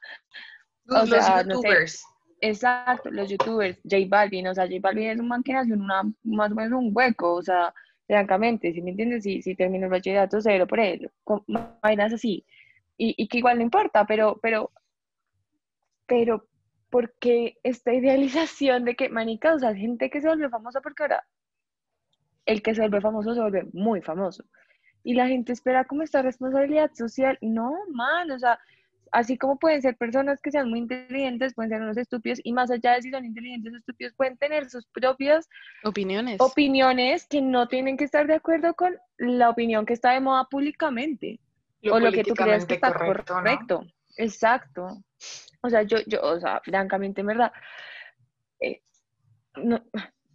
los, youtubers. exacto, los youtubers, J Balvin, o sea, J Balvin es un man que nació en una, más o menos un hueco, o sea, francamente, ¿sí me entiendes? Si, si terminó el bachillerato, cero por él, vainas así, y, y que igual no importa, pero, pero, pero, porque esta idealización de que, manica, o sea, gente que se vuelve famosa porque ahora el que se vuelve famoso se vuelve muy famoso y la gente espera como esta responsabilidad social. No, man, o sea, así como pueden ser personas que sean muy inteligentes, pueden ser unos estúpidos, y más allá de si son inteligentes o estúpidos, pueden tener sus propias opiniones. Opiniones que no tienen que estar de acuerdo con la opinión que está de moda públicamente. o lo que tú crees que está correcto. Exacto. O sea, yo, yo, o sea, francamente, en verdad, eh, no,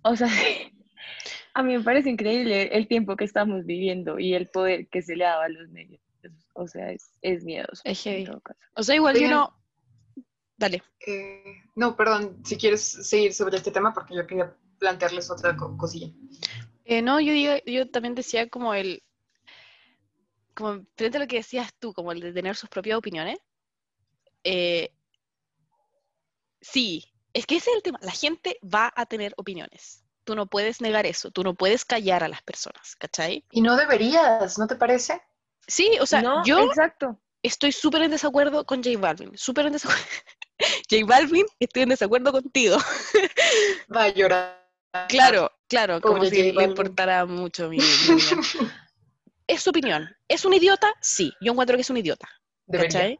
o sea, a mí me parece increíble el tiempo que estamos viviendo y el poder que se le daba a los medios. O sea, es, es miedoso. O sea, igual yo no... Dale. Eh, no, perdón, si quieres seguir sobre este tema, porque yo quería plantearles otra cosilla. Eh, no, yo, digo, yo también decía como el... Como frente a lo que decías tú, como el de tener sus propias opiniones. Eh, sí, es que ese es el tema. La gente va a tener opiniones. Tú no puedes negar eso, tú no puedes callar a las personas, ¿cachai? Y no deberías, ¿no te parece? Sí, o sea, no, yo exacto. estoy súper en desacuerdo con J Balvin, súper en desacuerdo. J Balvin, estoy en desacuerdo contigo. Va a llorar. Claro, claro, como si le importara mucho mi, opinión. es su opinión. ¿Es un idiota? Sí, yo encuentro que es un idiota. ¿Cachai?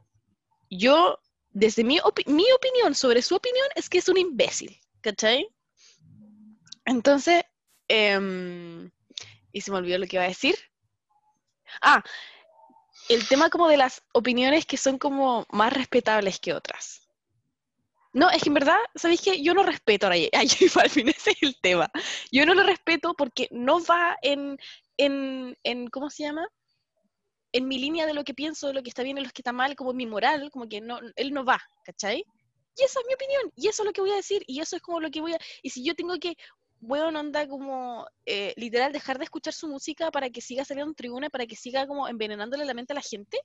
Yo, desde mi, mi opinión sobre su opinión, es que es un imbécil. ¿Cachai? Entonces, em, y se me olvidó lo que iba a decir. Ah, el tema como de las opiniones que son como más respetables que otras. No, es que en verdad, ¿sabéis qué? Yo no respeto a J Balvin, ese es el tema. Yo no lo respeto porque no va en, en, en, ¿cómo se llama? En mi línea de lo que pienso, de lo que está bien y lo que está mal, como mi moral, como que no, él no va, ¿cachai? Y esa es mi opinión, y eso es lo que voy a decir, y eso es como lo que voy a... Y si yo tengo que bueno, anda como eh, literal dejar de escuchar su música para que siga saliendo en tribuna, para que siga como envenenándole la mente a la gente,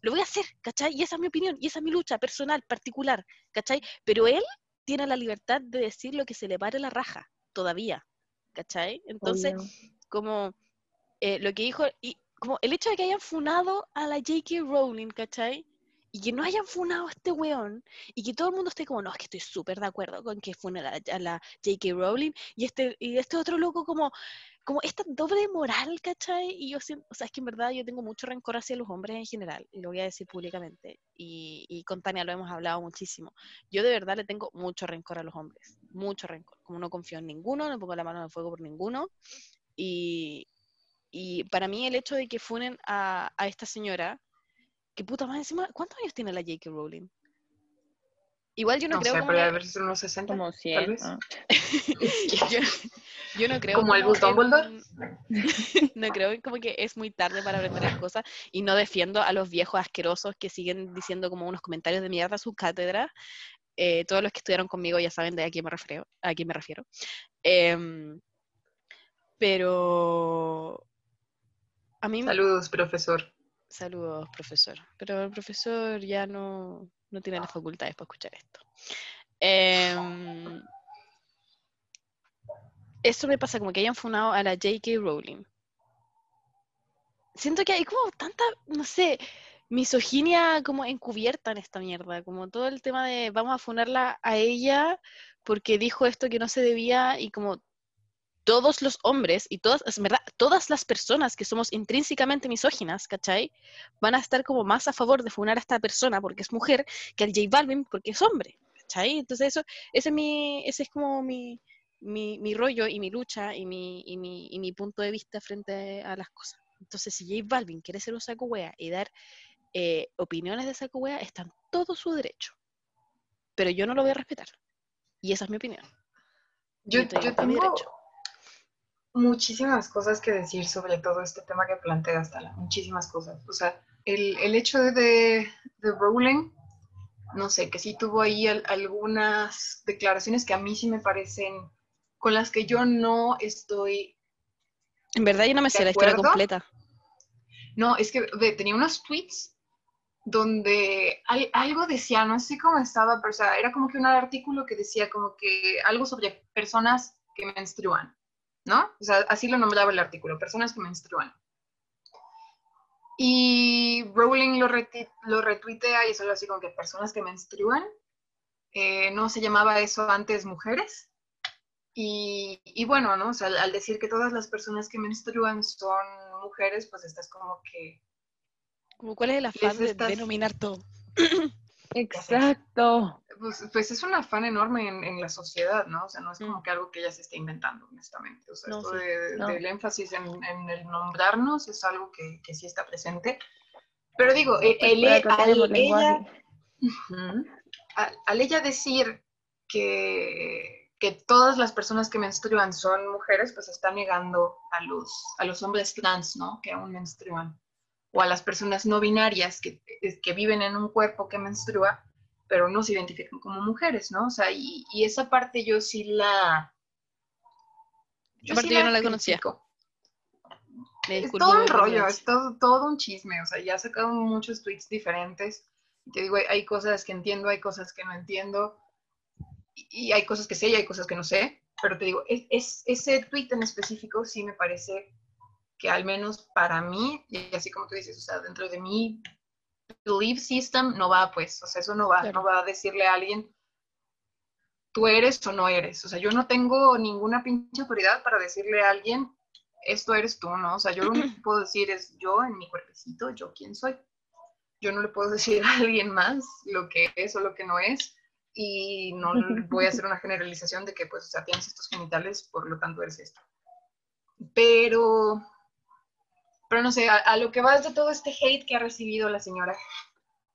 lo voy a hacer, ¿cachai? Y esa es mi opinión, y esa es mi lucha personal, particular, ¿cachai? Pero él tiene la libertad de decir lo que se le pare la raja, todavía, ¿cachai? Entonces, como eh, lo que dijo, y como el hecho de que hayan funado a la J.K. Rowling, ¿cachai? Y que no hayan funado a este weón y que todo el mundo esté como, no, es que estoy súper de acuerdo con que fune a la, J.K. Rowling y este, y este otro loco como, como esta doble moral, ¿cachai? Y yo siento, o sea, es que en verdad yo tengo mucho rencor hacia los hombres en general, y lo voy a decir públicamente, y, y con Tania lo hemos hablado muchísimo. Yo de verdad le tengo mucho rencor a los hombres, mucho rencor, como no confío en ninguno, no pongo la mano en el fuego por ninguno, y, y para mí el hecho de que funen a, a esta señora, que puta más encima, ¿cuántos años tiene la J.K. Rowling? Igual yo no, No, creo sé, como pero si son unos 60. Como tal 100. vez. ah. yo, yo no creo ¿Como en Dumbledore? un- no creo como que es muy tarde para aprender las cosas y no defiendo a los viejos asquerosos que siguen diciendo como unos comentarios de mierda a sus cátedras. Eh, todos los que estudiaron conmigo ya saben de a quién me refiero. A quién me refiero. Em, pero a mí Saludos, profesor. Saludos, profesor. Pero el profesor ya no, no tiene las facultades para escuchar esto. Em, eso me pasa como que hayan funado a la J.K. Rowling. Siento que hay como tanta, no sé, misoginia como encubierta en esta mierda. Como todo el tema de vamos a funarla a ella porque dijo esto que no se debía y como todos los hombres y todas, es verdad, todas las personas que somos intrínsecamente misóginas, ¿cachai? Van a estar como más a favor de funar a esta persona porque es mujer que al J Balvin porque es hombre, ¿cachai? Entonces eso, ese es mi, ese es como mi, mi, mi rollo y mi lucha y mi, y, mi, y mi punto de vista frente a las cosas. Entonces si J Balvin quiere ser un saco wea y dar eh, opiniones de saco wea, está en todo su derecho. Pero yo no lo voy a respetar. Y esa es mi opinión. Yo, yo mi tengo derecho. Muchísimas cosas que decir sobre todo este tema que planteas, Tala. Muchísimas cosas. O sea, el, el hecho de, de, de Rowling, no sé, que sí tuvo ahí al- algunas declaraciones que a mí sí me parecen, con las que yo no estoy En verdad yo no me ¿De sé la historia completa. No, es que ve, tenía unos tweets donde al- algo decía, no sé cómo estaba, pero o sea, era como que un artículo que decía como que algo sobre personas que menstruan, ¿no? O sea, así lo nombraba el artículo, personas que menstruan. Y Rowling lo, lo retuitea y es algo así como que personas que menstruan. Eh, no se llamaba eso antes mujeres. Y, y bueno, ¿no? O sea, al, al decir que todas las personas que menstruan son mujeres, pues estás como que... Como, ¿Cuál es el afán de estás- denominar todo? Exacto. Pues, pues es un afán enorme en, en la sociedad, ¿no? O sea, no es como Mm. que algo que ella se esté inventando, honestamente. O sea, No, esto sí. de- No. del énfasis en, en el nombrarnos es algo que, que sí está presente. Pero digo, eh, Pues el- al ella, al, al ella decir que, que todas las personas que menstruan son mujeres, pues está negando a los, a los hombres trans, ¿no? Que aún menstruan. O a las personas no binarias que, que viven en un cuerpo que menstrua, pero no se identifican como mujeres, ¿no? O sea, y, y esa parte yo sí la... Aparte yo no la conocía. Me Es todo un la rollo, es todo, todo un chisme, o sea, ya sacaron muchos tweets diferentes. Te digo, hay, cosas que entiendo, hay cosas que no entiendo, y hay cosas que sé y hay cosas que no sé, pero te digo, es, es- ese tweet en específico sí me parece que al menos para mí, y así como tú dices, o sea, dentro de mi belief system no va, pues, o sea, eso no va, Claro. no va a decirle a alguien, tú eres o no eres, o sea, yo no tengo ninguna pinche autoridad para decirle a alguien, esto eres tú, ¿no? O sea, yo lo único que puedo decir es yo en mi cuerpecito, yo quién soy. Yo no le puedo decir a alguien más lo que es o lo que no es y no voy a hacer una generalización de que, pues, o sea, tienes estos genitales, por lo tanto eres esto. Pero, pero no sé, a, a lo que vas de todo este hate que ha recibido la señora,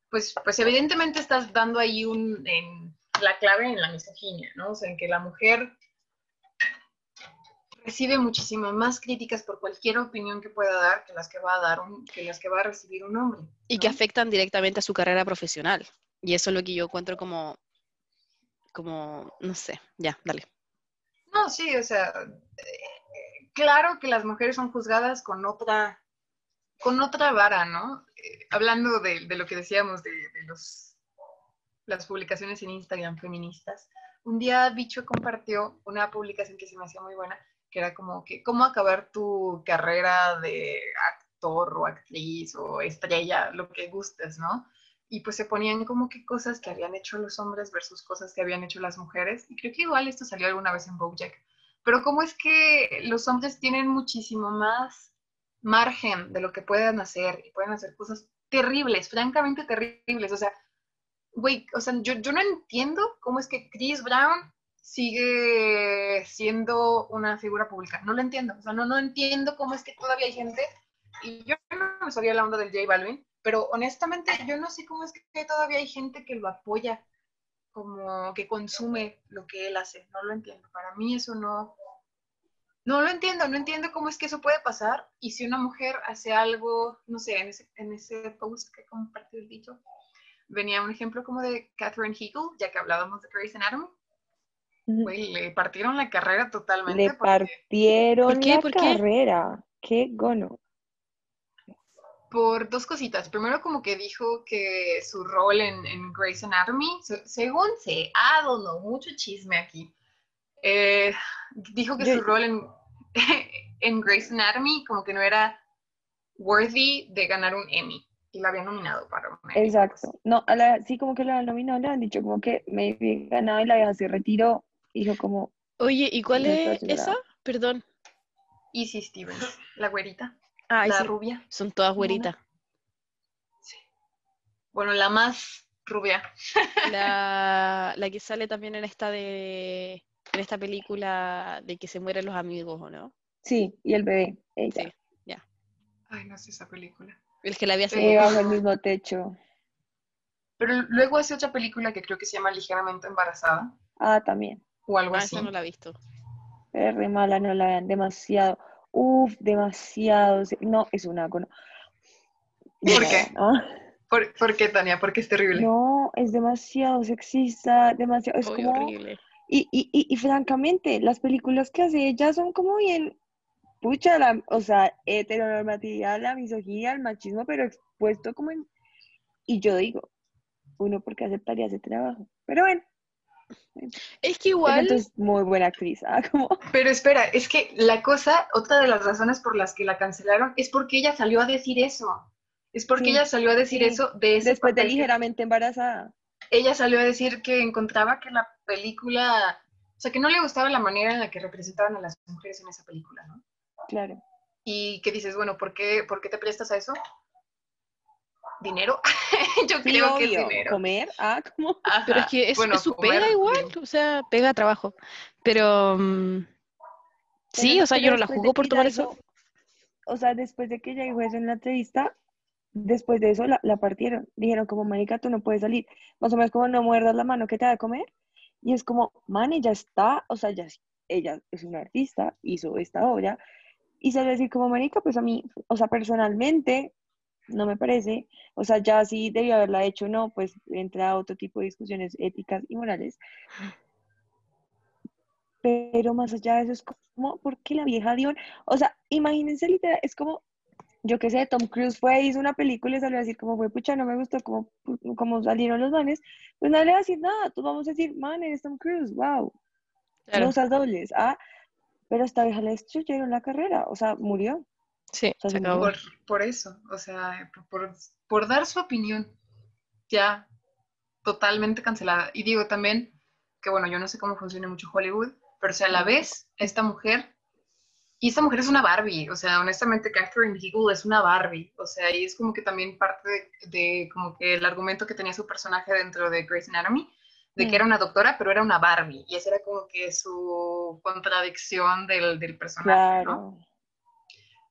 pues, pues evidentemente estás dando ahí un, en, la clave en la misoginia, ¿no? O sea, en que la mujer recibe muchísimas más críticas por cualquier opinión que pueda dar que las que va a dar un, que las que va a recibir un hombre. Y que afectan directamente a su carrera profesional. Y eso es lo que yo encuentro como, como, no sé, ya, dale. No, sí, o sea, eh, claro que las mujeres son juzgadas con otra, con otra vara, ¿no? Eh, hablando de, lo que decíamos de, de los, las publicaciones en Instagram feministas, un día Bicho compartió una publicación que se me hacía muy buena, que era como que cómo acabar tu carrera de actor o actriz o estrella, lo que gustes, ¿no? Y pues se ponían como que cosas que habían hecho los hombres versus cosas que habían hecho las mujeres. Y creo que igual esto salió alguna vez en Bojack. Pero cómo es que los hombres tienen muchísimo más margen de lo que puedan hacer y pueden hacer cosas terribles, francamente terribles. O sea, güey, o sea, yo, yo no entiendo cómo es que Chris Brown sigue siendo una figura pública. No lo entiendo. O sea, no, no entiendo cómo es que todavía hay gente. Y yo no me sabía la onda del J Balvin, pero honestamente yo no sé cómo es que todavía hay gente que lo apoya como que consume lo que él hace. No lo entiendo. Para mí eso no, no lo entiendo, no entiendo cómo es que eso puede pasar. Y si una mujer hace algo, no sé, en ese, en ese post que compartió el dicho, venía un ejemplo como de Catherine Hegel, ya que hablábamos de Grey's Anatomy. Güey, le partieron la carrera totalmente. Le porque- partieron ¿Por qué? la ¿Por qué? carrera. Qué gono. por dos cositas. Primero, como que dijo que su rol en, en Grey's Anatomy, se- según I don't know, mucho chisme aquí. Eh, dijo que Yo- su rol en, en Grey's Anatomy como que no era worthy de ganar un Emmy. Y la había nominado para un Emmy. Exacto. No, a la, sí, como que la han nominado, le han dicho como que me había ganado y la vieja se retiró. Dijo como, Oye, ¿y cuál es esa? Perdón. Easy Stevens, la güerita, Ah, la sí, rubia. son todas güeritas. Sí. Bueno, la más rubia. La, la que sale también en esta de en esta película de que se mueren los amigos, ¿o no? sí, y el bebé, ella. Sí. Ay, no sé esa película. El que la había Sí. Hace bajo el mismo techo. Pero luego hace otra película que creo que se llama Ligeramente Embarazada Ah, también. o algo Ah, así. esa no la he visto. Es re mala, no la vean. Demasiado. Uf, demasiado. No, es una cono. ¿Por qué? ¿no? ¿Por, por qué, Tania? Porque es terrible. No, es demasiado sexista, demasiado. Es como. horrible. Y, y, y, y francamente, las películas que hace ella son como bien. Pucha, la, o sea, heteronormatividad, la misoginia, el machismo, pero expuesto como en. Y yo digo, uno porque aceptaría ese trabajo. Pero bueno, Es que igual, es muy buena actriz. ¿ah? Como, Pero espera, es que la cosa, otra de las razones por las que la cancelaron es porque ella salió a decir eso. Es porque Sí, ella salió a decir sí. eso de ese después de papel ligeramente embarazada. Ella salió a decir que encontraba que la película, o sea, que no le gustaba la manera en la que representaban a las mujeres en esa película, ¿no? Claro. Y que dices, bueno, ¿por qué, ¿por qué te prestas a eso? ¿Dinero? Yo Sí, creo que es dinero. Comer, ah, como. pero es que es, Bueno, es su comer, pega igual, o sea, pega trabajo. Pero mm, sí, o sea, yo no la juzgo por tomar eso. O sea, después de que ella dijo eso en la entrevista, después de eso la, la partieron. Dijeron como, marica, tú no puedes salir. Más o menos como, no muerdas la mano que te da de comer. Y es como, man, ella está, o sea, ya, ella es una artista, hizo esta obra. Y sale a decir como, marica, pues a mí, o sea, personalmente, no me parece. O sea, ya si debía haberla hecho no, pues entra otro tipo de discusiones éticas y morales. Pero más allá de eso es como, ¿por qué la vieja dio? O sea, imagínense literal, es como, yo qué sé, Tom Cruise fue, hizo una película y salió a decir como fue, pucha, no me gustó cómo, cómo salieron los manes, pues nadie le va a decir nada, tú vamos a decir, man, eres Tom Cruise, wow, Claro, no usas dobles, ah, pero a esta vieja le destruyeron la carrera, o sea, murió. sí, sea, se sí, acabó. Por, por eso, o sea, por- por, por dar su opinión, ya totalmente cancelada. Y digo también que, bueno, yo no sé cómo funciona mucho Hollywood, pero o sea, a la vez, esta mujer, y esta mujer es una Barbie, o sea, honestamente, Catherine Hegel es una Barbie, o sea, y es como que también parte de, de como que el argumento que tenía su personaje dentro de Grey's Anatomy, de que Mm. era una doctora, pero era una Barbie, y esa era como que su contradicción del, del personaje, ¿no?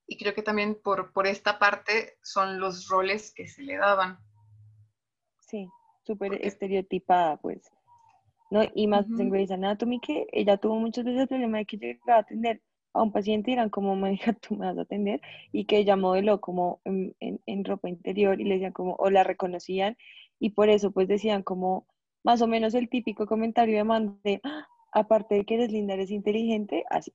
Y creo que también por, por esta parte son los roles que se le daban. sí, súper estereotipada, pues. ¿no? Y más en Ujú. Grey's Anatomy que ella tuvo muchas veces el problema de que llegaba a atender a un paciente y eran como, dijo, tú me vas a atender, y que ella modeló como en, en- en ropa interior y le decían como, o la reconocían, y por eso pues decían como, más o menos el típico comentario de man de, "Ah, aparte de que eres linda, eres inteligente, así.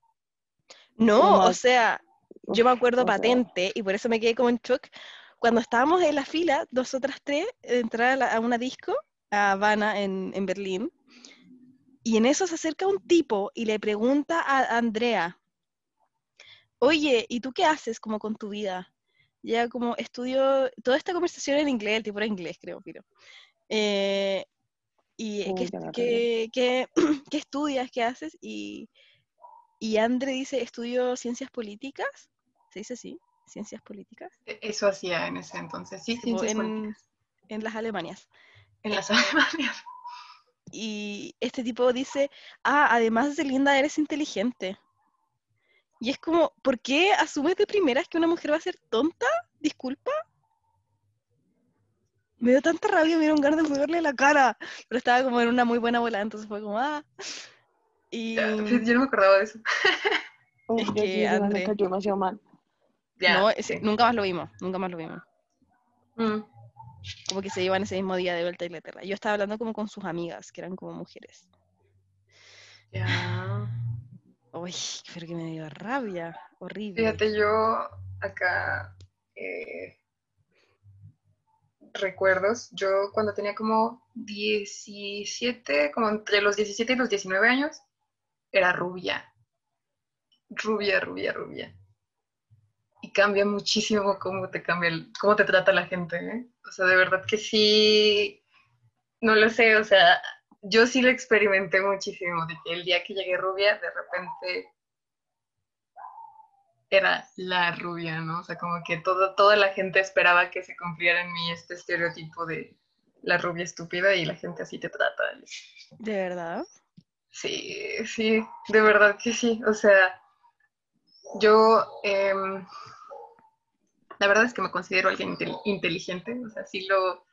No, o más- sea, yo me acuerdo o sea, patente y por eso me quedé como en shock. Cuando estábamos en la fila, nosotras tres, de entrar a, la- a una disco, a Habana, en, en Berlín, y en eso se acerca un tipo y le pregunta a Andrea, oye, ¿y tú qué haces como con tu vida? Y ella como estudio, toda esta conversación en inglés, el tipo era inglés, creo, pero. Eh, y Uy, ¿qué, ya qué, qué- qué estudias? ¿Qué haces? Y, y Andre dice, estudio ciencias políticas. ¿Se dice así? ¿Ciencias políticas? E- Eso hacía en ese entonces, sí, ciencias en, políticas. en las Alemanias. En las Alemanias. Y este tipo dice, ah, además de linda, eres inteligente. Y es como, ¿por qué asumes de primeras que una mujer va a ser tonta? Disculpa. Me dio tanta rabia, me dieron ganas de pegarle la cara. Pero estaba como en una muy buena bola, entonces fue como, ah. Y Ya, Yo no me acordaba de eso. Uf, Es que, André. cayó demasiado mal. Ya, no, ese- sí. nunca más lo vimos, nunca más lo vimos. Mm, Como que se iban ese mismo día de vuelta a Inglaterra. Yo estaba hablando como con sus amigas, que eran como mujeres. ya. Uy, pero que me dio rabia, horrible. Fíjate, yo acá eh, recuerdos, yo cuando tenía como 17, como entre los 17 y los 19 años, era rubia. Rubia, rubia, rubia. Y cambia muchísimo cómo te cambia, el- cómo te trata la gente, ¿eh? O sea, de verdad que sí, no lo sé, o sea, yo sí lo experimenté muchísimo, de que el día que llegué rubia, de repente era la rubia, ¿no? O sea, como que todo, toda la gente esperaba que se cumpliera en mí este estereotipo de la rubia estúpida y la gente así te trata. ¿De verdad? Sí, sí, de verdad que sí. O sea, yo, em, la verdad es que me considero alguien intel- inteligente, o sea, sí lo,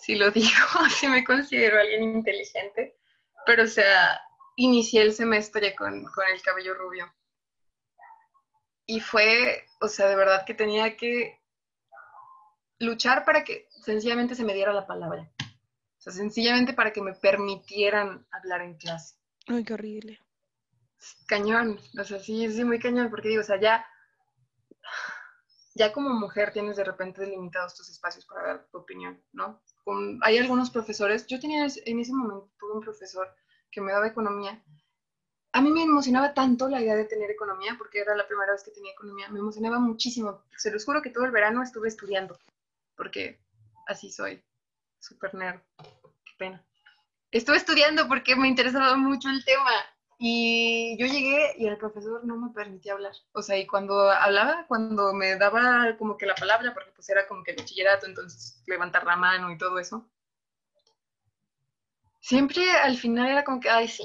sí lo digo, sí me considero alguien inteligente, pero o sea, inicié el semestre con, con el cabello rubio. Y fue, o sea, de verdad que tenía que luchar para que sencillamente se me diera la palabra. O sea, sencillamente para que me permitieran hablar en clase. Ay, qué horrible. Cañón, o sea, sí, sí, muy cañón, porque digo, o sea, ya, ya como mujer tienes de repente delimitados tus espacios para dar tu opinión, ¿no? Hay algunos profesores, yo tenía en ese momento, un profesor que me daba economía. A mí me emocionaba tanto la idea de tener economía, porque era la primera vez que tenía economía, me emocionaba muchísimo. Se los juro que todo el verano estuve estudiando, porque así soy, súper nerd, qué pena. Estuve estudiando porque me interesaba mucho el tema y yo llegué y el profesor no me permitía hablar. O sea, y cuando hablaba, cuando me daba como que la palabra, porque pues era como que el bachillerato, entonces levantar la mano y todo eso, siempre al final era como que, ay, sí.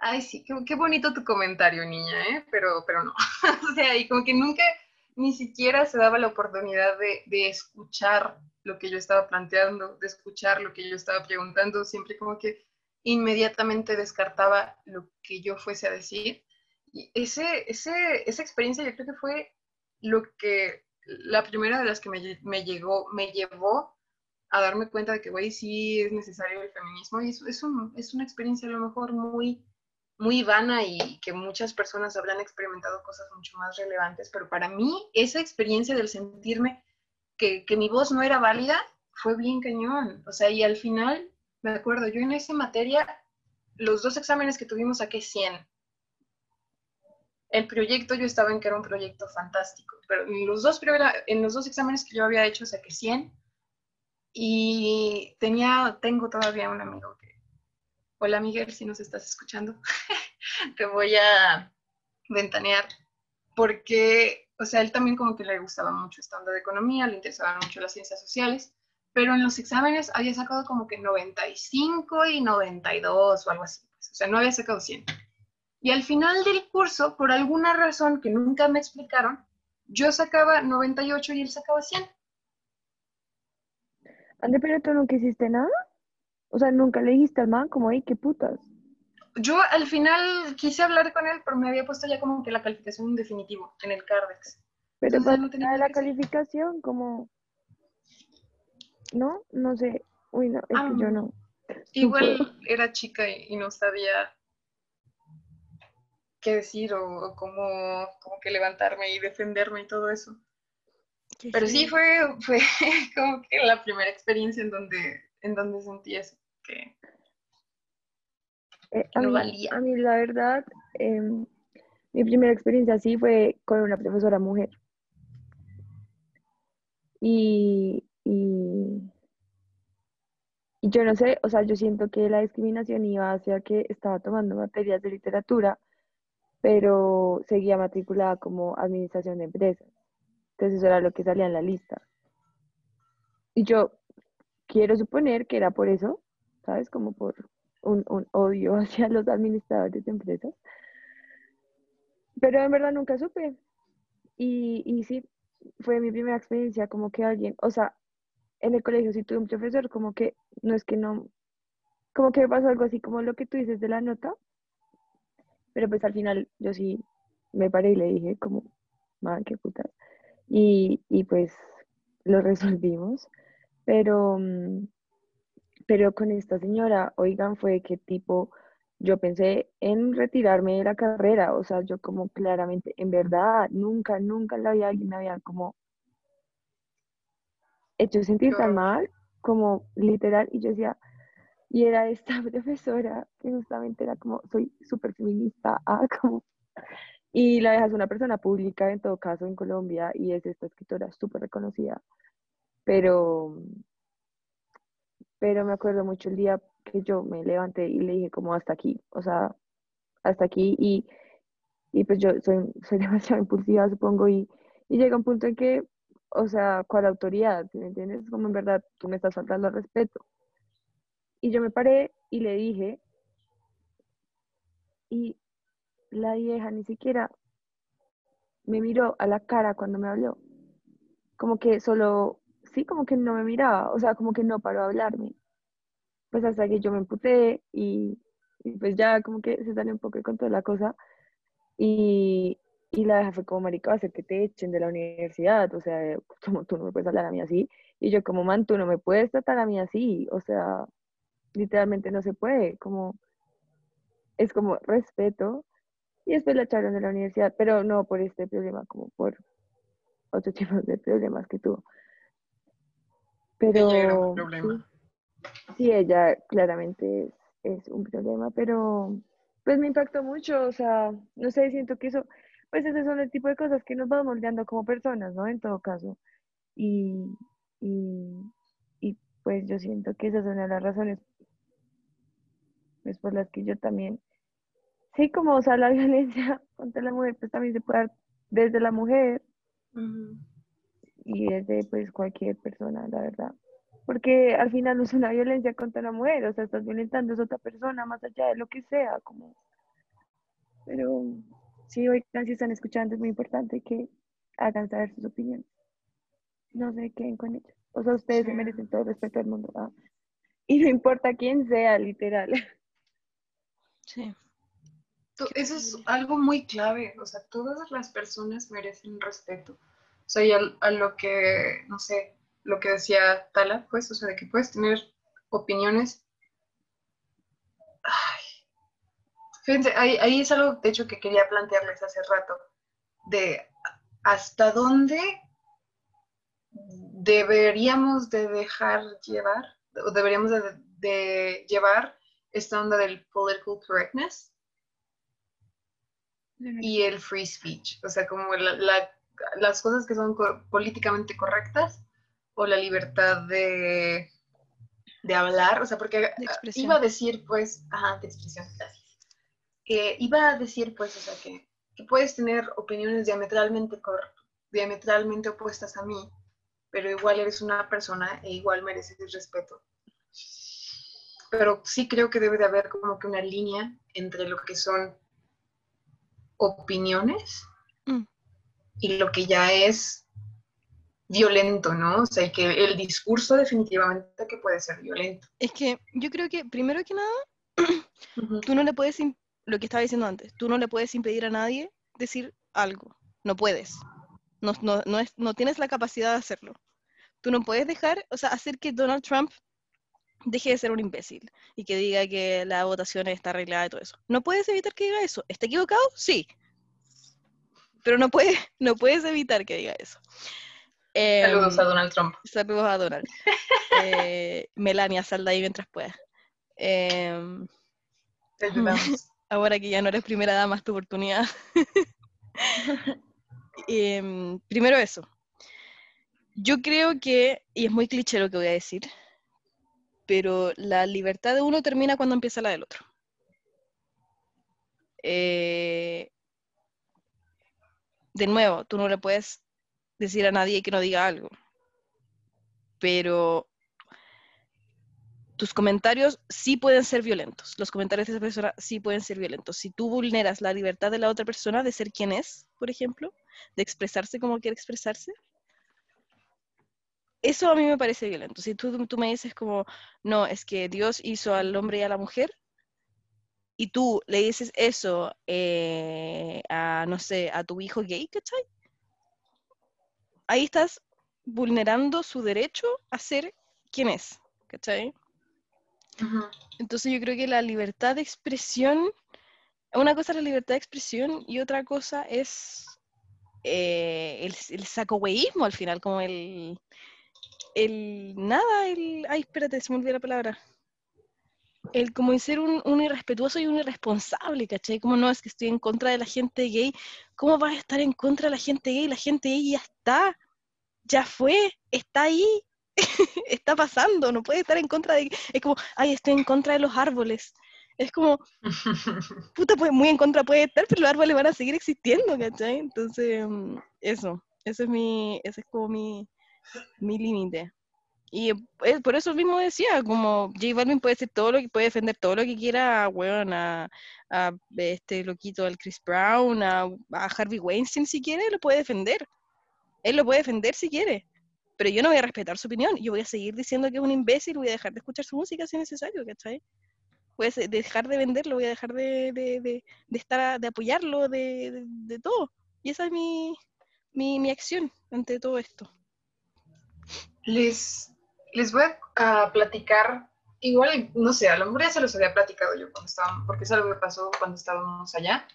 Ay, sí, qué, qué bonito tu comentario, niña, ¿eh? Pero, pero no. o sea, y como que nunca ni siquiera se daba la oportunidad de, de escuchar lo que yo estaba planteando, de escuchar lo que yo estaba preguntando, siempre como que inmediatamente descartaba lo que yo fuese a decir. Y ese, ese, esa experiencia yo creo que fue lo que, la primera de las que me, me llegó, me llevó a darme cuenta de que, güey, sí es necesario el feminismo y es, es, un, es una experiencia a lo mejor muy, muy vana y que muchas personas habrán experimentado cosas mucho más relevantes, pero para mí esa experiencia del sentirme que, que mi voz no era válida fue bien cañón. O sea, y al final, me acuerdo, yo en esa materia, los dos exámenes que tuvimos saqué 100. El proyecto yo estaba en que era un proyecto fantástico, pero en los dos, en los dos exámenes que yo había hecho saqué 100 y tenía, tengo todavía un amigo que, hola Miguel, si nos estás escuchando, te voy a ventanear porque, o sea, él también como que le gustaba mucho esta onda de economía, le interesaban mucho las ciencias sociales, pero en los exámenes había sacado como que 95 y 92 o algo así, pues, o sea, no había sacado 100. Y al final del curso, por alguna razón que nunca me explicaron, yo sacaba 98 y él sacaba 100. Ande, pero tú nunca hiciste nada. O sea, nunca le dijiste al man como, ay, qué putas. Yo al final quise hablar con él, pero me había puesto ya como que la calificación en definitivo en el Cardex. Pero Entonces, para no tenía la calificación, como, ¿no? No sé. Uy, no, es Ah, que yo no. Igual era chica y, y no sabía qué decir o, o cómo, cómo que levantarme y defenderme y todo eso. Qué Pero sí fue, fue como que la primera experiencia en donde, en donde sentí eso, que Eh, que a, no mí, valía. a mí, la verdad, em, mi primera experiencia así fue con una profesora mujer. Y, y, y yo no sé, o sea, yo siento que la discriminación iba hacia que estaba tomando materias de literatura, pero seguía matriculada como administración de empresas. Entonces eso era lo que salía en la lista. Y yo quiero suponer que era por eso, ¿sabes? Como por un, un odio hacia los administradores de empresas. Pero en verdad nunca supe. Y, y sí, fue mi primera experiencia como que alguien, o sea, en el colegio sí tuve un profesor como que, no es que no, como que me pasó algo así como lo que tú dices de la nota, pero pues al final yo sí me paré y le dije como, man, qué puta. Y, y pues lo resolvimos, pero, pero con esta señora, oigan, fue que tipo, yo pensé en retirarme de la carrera, o sea, yo como claramente, en verdad, nunca, nunca la había, alguien me había como hecho sentir tan mal, como literal, y yo decía, y era esta profesora que justamente era como, soy súper feminista, ah, como, y la dejas una persona pública en todo caso en Colombia, y es esta escritora súper reconocida, pero, pero me acuerdo mucho el día que yo me levanté y le dije como hasta aquí, o sea, hasta aquí, y, y pues yo soy, soy demasiado impulsiva, supongo, y, y llega un punto en que o sea, ¿cuál autoridad? ¿Me entiendes? Como en verdad tú me estás faltando al respeto. Y yo me paré y le dije, y la vieja ni siquiera me miró a la cara cuando me habló. Como que solo, sí, como que no me miraba, o sea, como que no paró a hablarme. Pues hasta que yo me emputé y, pues ya como que se salió un poco con toda la cosa. Y, y la deja fue como, marica, va a hacer que te echen de la universidad, o sea, como tú no me puedes hablar a mí así. Y yo como, man, tú no me puedes tratar a mí así, o sea, literalmente no se puede, como, es como respeto. Y después la echaron de la universidad, pero no por este problema, como por otro tipo de problemas que tuvo. Pero... Ella era un problema. Sí, sí, ella claramente es, es un problema, pero pues me impactó mucho, o sea, no sé, siento que eso pues ese son el tipo de cosas que nos van moldeando como personas, ¿no? En todo caso. Y, y, y pues yo siento que esas son las razones pues por las que yo también, sí, como, o sea, la violencia contra la mujer, pues también se puede dar desde la mujer y desde pues cualquier persona, la verdad. Porque al final no es una violencia contra la mujer, o sea, estás violentando a otra persona más allá de lo que sea, como... Pero Sí, oigan, si están escuchando, es muy importante que hagan saber sus opiniones. No se queden con ellos. O sea, ustedes se merecen todo el respeto del mundo. Y no importa quién sea, literal. Sí. Eso es algo muy clave. O sea, todas las personas merecen respeto. O sea, y a, a lo que, no sé, lo que decía Tala, pues, o sea, de que puedes tener opiniones Fíjense, ahí, es algo, de hecho, que quería plantearles hace rato, de hasta dónde deberíamos de dejar llevar, o deberíamos de, llevar esta onda del political correctness y el free speech, o sea, como las cosas que son políticamente correctas o la libertad de, hablar, o sea, porque iba a decir, pues, ajá, de expresión, gracias que iba a decir, pues, o sea, que, puedes tener opiniones diametralmente, diametralmente opuestas a mí, pero igual eres una persona e igual mereces el respeto. Pero sí creo que debe de haber como que una línea entre lo que son opiniones mm. y lo que ya es violento, ¿no? O sea, que el discurso definitivamente que puede ser violento. Es que yo creo que, primero que nada, tú no le puedes lo que estaba diciendo antes, tú no le puedes impedir a nadie decir algo, no puedes, no, no, no, es, no tienes la capacidad de hacerlo. Tú no puedes dejar, o sea, hacer que Donald Trump deje de ser un imbécil y que diga que la votación está arreglada y todo eso. No puedes evitar que diga eso. ¿Está equivocado? Sí. Pero no, puede, no puedes evitar que diga eso. saludos a em, Donald Trump. Saludos a Donald. eh, Melania, sal de ahí mientras puedas. Eh, Te ayudamos. Ahora que ya no eres primera dama, es tu oportunidad. Em, primero eso. Yo creo que, y es muy cliché lo que voy a decir, pero la libertad de uno termina cuando empieza la del otro. Eh, de nuevo, tú no le puedes decir a nadie que no diga algo, pero tus comentarios sí pueden ser violentos. Los comentarios de esa persona sí pueden ser violentos. Si tú vulneras la libertad de la otra persona de ser quien es, por ejemplo, de expresarse como quiere expresarse, eso a mí me parece violento. Si tú, tú me dices como, no, es que Dios hizo al hombre y a la mujer, y tú le dices eso eh, a, no sé, a tu hijo gay, ¿cachai? Ahí estás vulnerando su derecho a ser quien es, ¿cachai? Entonces yo creo que la libertad de expresión, una cosa es la libertad de expresión y otra cosa es eh, el, el sacohueísmo al final, como el, el nada, el, ay, espérate, se me olvidó la palabra. El como ser un, un irrespetuoso y un irresponsable, ¿cachai? Como no es que estoy en contra de la gente gay, ¿cómo vas a estar en contra de la gente gay? La gente gay ya está, ya fue, está ahí, está pasando, no puede estar en contra de... Es como, ay, estoy en contra de los árboles. Es como, puta, pues muy en contra puede estar, pero los árboles van a seguir existiendo, ¿cachai? Entonces, eso, ese es mi, ese es como mi, mi límite. Y eh, por eso mismo decía, como J Balvin puede decir todo lo que puede defender todo lo que quiera, weón, a, a este loquito al Chris Brown, a, a Harvey Weinstein si quiere, lo puede defender. Él lo puede defender si quiere. Pero yo no voy a respetar su opinión. Yo voy a seguir diciendo que es un imbécil, voy a dejar de escuchar su música si es necesario, ¿cachai? Voy a dejar de venderlo, voy a dejar de, estar de apoyarlo, de, todo. Y esa es mi, acción ante todo esto. Les, les voy a, a platicar, igual, no sé, a lo mejor ya se los había platicado yo cuando estábamos, porque es algo que pasó cuando estábamos allá.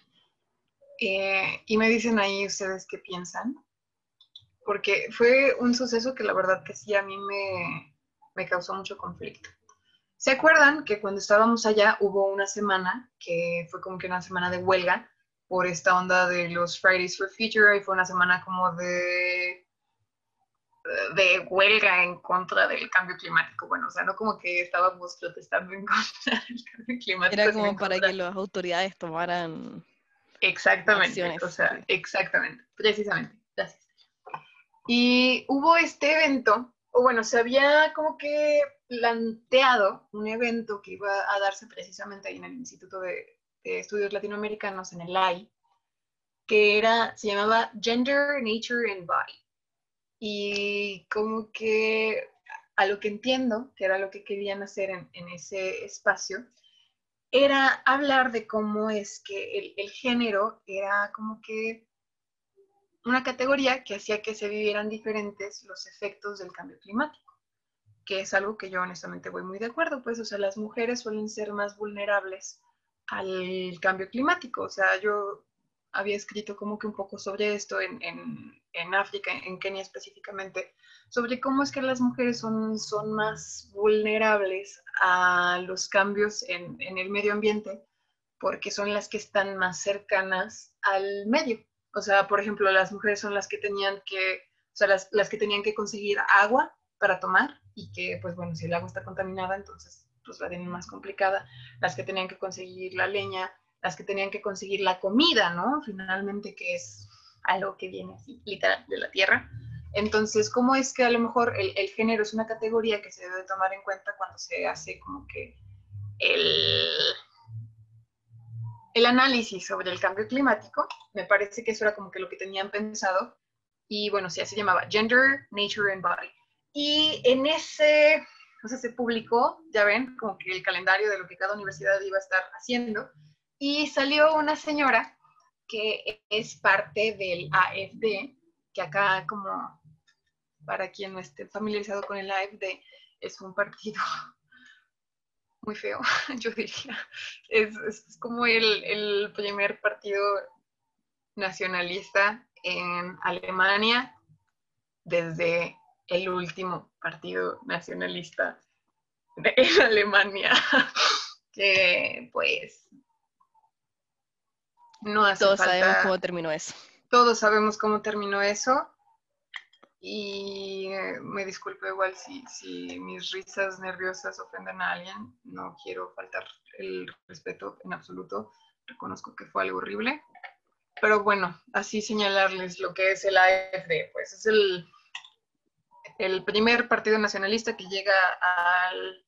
Eh, y me dicen ahí ustedes qué piensan, porque fue un suceso que la verdad que sí a mí me, me causó mucho conflicto. ¿Se acuerdan que cuando estábamos allá hubo una semana que fue como que una semana de huelga por esta onda de los Fridays for Future y fue una semana como de de huelga en contra del cambio climático. Bueno, o sea, no como que estábamos protestando en contra del cambio climático. Era como para que las autoridades tomaran... Exactamente, acciones, o sea, exactamente, precisamente. Y hubo este evento, o bueno, se había como que planteado un evento que iba a darse precisamente ahí en el Instituto de, Estudios Latinoamericanos, en el AI, que era, se llamaba Gender, Nature and Body. Y como que a lo que entiendo, que era lo que querían hacer en, ese espacio, era hablar de cómo es que el género era como que una categoría que hacía que se vivieran diferentes los efectos del cambio climático, que es algo que yo honestamente voy muy de acuerdo, pues, o sea, las mujeres suelen ser más vulnerables al cambio climático, o sea, yo había escrito como que un poco sobre esto en, en, en África, en Kenia específicamente, sobre cómo es que las mujeres son, son más vulnerables a los cambios en, en el medio ambiente, porque son las que están más cercanas al medio. O sea, por ejemplo, las mujeres son las que tenían que, o sea, las, las que tenían que conseguir agua para tomar y que, pues bueno, si el agua está contaminada, entonces pues la tienen más complicada. Las que tenían que conseguir la leña, las que tenían que conseguir la comida, ¿no? Finalmente, que es algo que viene así, literal, de la tierra. Entonces, ¿cómo es que a lo mejor el, el género es una categoría que se debe tomar en cuenta cuando se hace como que el, el análisis sobre el cambio climático? Me parece que eso era como que lo que tenían pensado. Y bueno, sí, se llamaba, Gender, Nature and Body. Y en ese, o sea, se publicó, ya ven, como que el calendario de lo que cada universidad iba a estar haciendo. Y salió una señora que es parte del AFD, que acá como para quien no esté familiarizado con el AFD, es un partido muy feo, yo diría. Es, es como el, el, primer partido nacionalista en Alemania desde el último partido nacionalista en Alemania, que pues no hace Todos falta... sabemos cómo terminó eso. Todos sabemos cómo terminó eso. Y eh, me disculpo igual si, si mis risas nerviosas ofenden a alguien. No quiero faltar el respeto en absoluto. Reconozco que fue algo horrible. Pero bueno, así señalarles lo que es el AFD. Pues es el, el primer partido nacionalista que llega al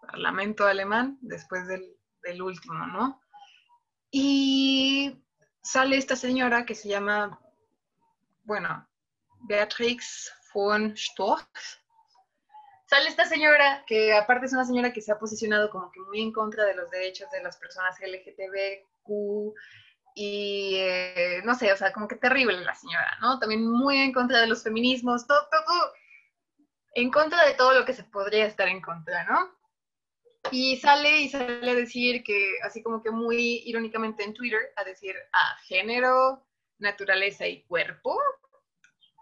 Parlamento alemán después del, del último, ¿no? Y sale esta señora que se llama, bueno, Beatrix von Storch, sale esta señora, que aparte es una señora que se ha posicionado como que muy en contra de los derechos de las personas LGTBQ y eh, no sé, o sea, como que terrible la señora, ¿no? También muy en contra de los feminismos, todo, todo, en contra de todo lo que se podría estar en contra, ¿no? Y sale y sale a decir que, así como que muy irónicamente en Twitter, a decir, a género, naturaleza y cuerpo,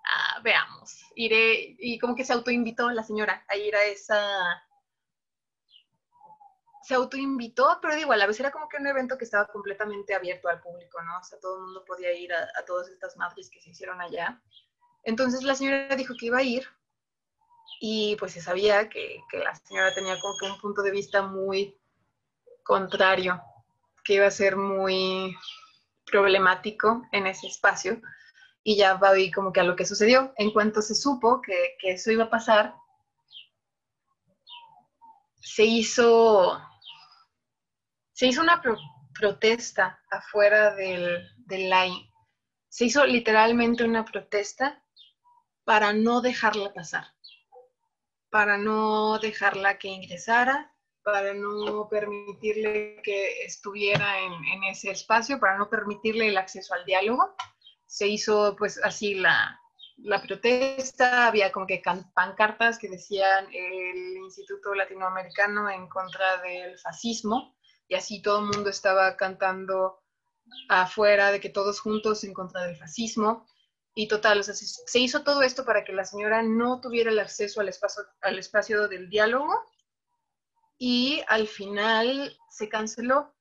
ah, veamos, iré, y como que se autoinvitó la señora a ir a esa, se autoinvitó, pero digo, a vez era como que un evento que estaba completamente abierto al público, ¿no? O sea, todo el mundo podía ir a, todas estas madres que se hicieron allá. Entonces la señora dijo que iba a ir y pues se sabía que, que la señora tenía como que un punto de vista muy contrario, que iba a ser muy problemático en ese espacio y ya va como que a lo que sucedió. En cuanto se supo que, que eso iba a pasar, se hizo, se hizo una protesta afuera del, del line. Se hizo literalmente una protesta para no dejarla pasar, para no dejarla que ingresara, para no permitirle que estuviera en, en, ese espacio, para no permitirle el acceso al diálogo. Se hizo pues así la, la protesta, había como que pancartas que decían el Instituto Latinoamericano en contra del fascismo y así todo el mundo estaba cantando afuera de que todos juntos en contra del fascismo. Y total, o sea, se, hizo todo esto para que la señora no tuviera el acceso al espacio, al espacio del diálogo y al final se canceló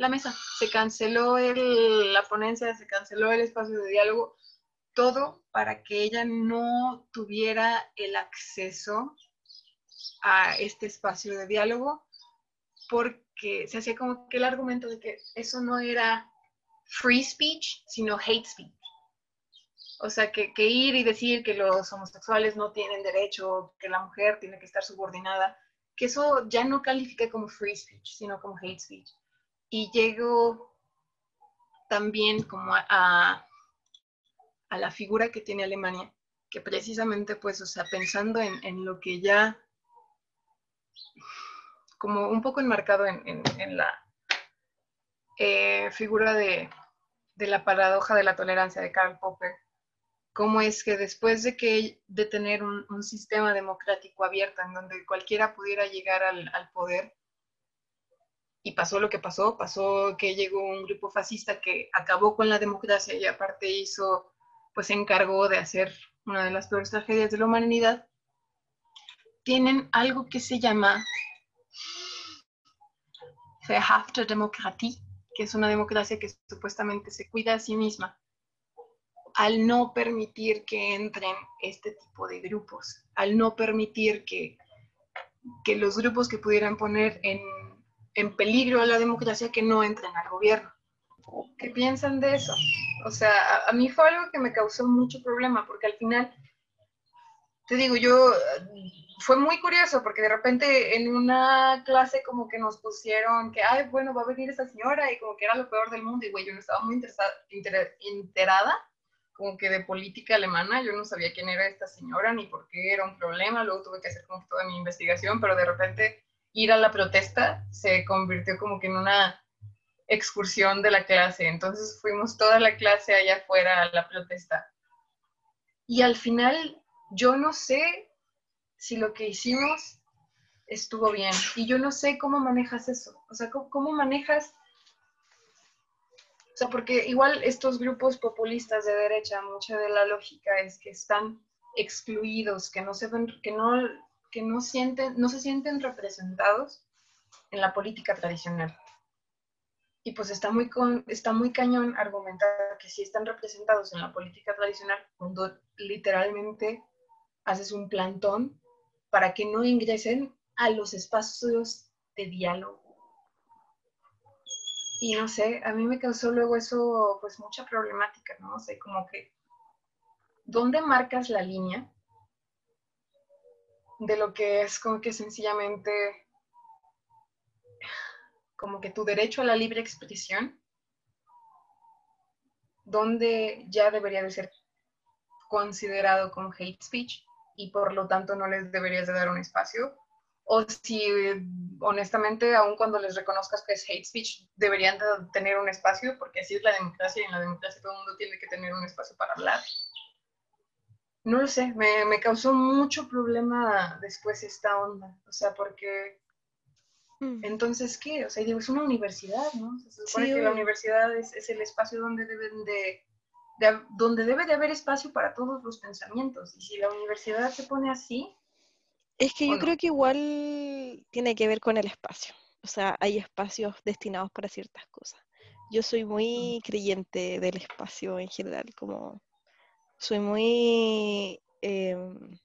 la mesa, se canceló el, la ponencia, se canceló el espacio de diálogo, todo para que ella no tuviera el acceso a este espacio de diálogo, porque se hacía como que el argumento de que eso no era free speech, sino hate speech. O sea, que, que ir y decir que los homosexuales no tienen derecho, que la mujer tiene que estar subordinada, que eso ya no califica como free speech, sino como hate speech. Y llego también como a, a, la figura que tiene Alemania, que precisamente, pues, o sea, pensando en, en lo que ya, como un poco enmarcado en, en, la eh, figura de, de la paradoja de la tolerancia de Karl Popper, cómo es que después de, que, de tener un, sistema democrático abierto en donde cualquiera pudiera llegar al, poder, y pasó lo que pasó, pasó que llegó un grupo fascista que acabó con la democracia y aparte hizo, pues se encargó de hacer una de las peores tragedias de la humanidad, tienen algo que se llama Verhafte-Demokratie, que es una democracia que supuestamente se cuida a sí misma al no permitir que entren este tipo de grupos, al no permitir que, que los grupos que pudieran poner en, en peligro a la democracia que no entren al gobierno. ¿Qué piensan de eso? O sea, a, a, mí fue algo que me causó mucho problema porque al final, te digo, yo fue muy curioso porque de repente en una clase como que nos pusieron que, ay, bueno, va a venir esa señora y como que era lo peor del mundo y güey, yo no estaba muy interesada, inter, enterada como que de política alemana, yo no sabía quién era esta señora ni por qué era un problema, luego tuve que hacer como toda mi investigación, pero de repente ir a la protesta se convirtió como que en una excursión de la clase, entonces fuimos toda la clase allá afuera a la protesta. Y al final yo no sé si lo que hicimos estuvo bien. Y yo no sé cómo manejas eso, o sea, cómo, cómo manejas sea, porque igual estos grupos populistas de derecha, mucha de la lógica es que están excluidos, que no se que no, que no sienten, no se sienten representados en la política tradicional. Y pues está muy, está muy cañón argumentar que sí están representados en la política tradicional cuando literalmente haces un plantón para que no ingresen a los espacios de diálogo y no sé, a mí me causó luego eso pues mucha problemática, ¿no? Como que, ¿dónde marcas la línea de lo que es como que sencillamente como que tu derecho a la libre expresión, donde ya debería de ser considerado como hate speech y por lo tanto no les deberías de dar un espacio, o si honestamente, aun cuando les reconozcas que es hate speech, deberían de tener un espacio, porque así es la democracia y en la democracia todo el mundo tiene que tener un espacio para hablar. No lo sé, me, me causó mucho problema después esta onda, o sea, porque Mm. entonces, ¿qué? O sea, digo, es una universidad, ¿no? Se supone Sí, que la universidad es, es el espacio donde deben de, donde debe de haber espacio para todos los pensamientos. Y si la universidad se pone así, Es que ¿O yo no? creo que igual tiene que ver con el espacio. O sea, hay espacios destinados para ciertas cosas. Yo soy muy creyente del espacio en general, como soy muy em,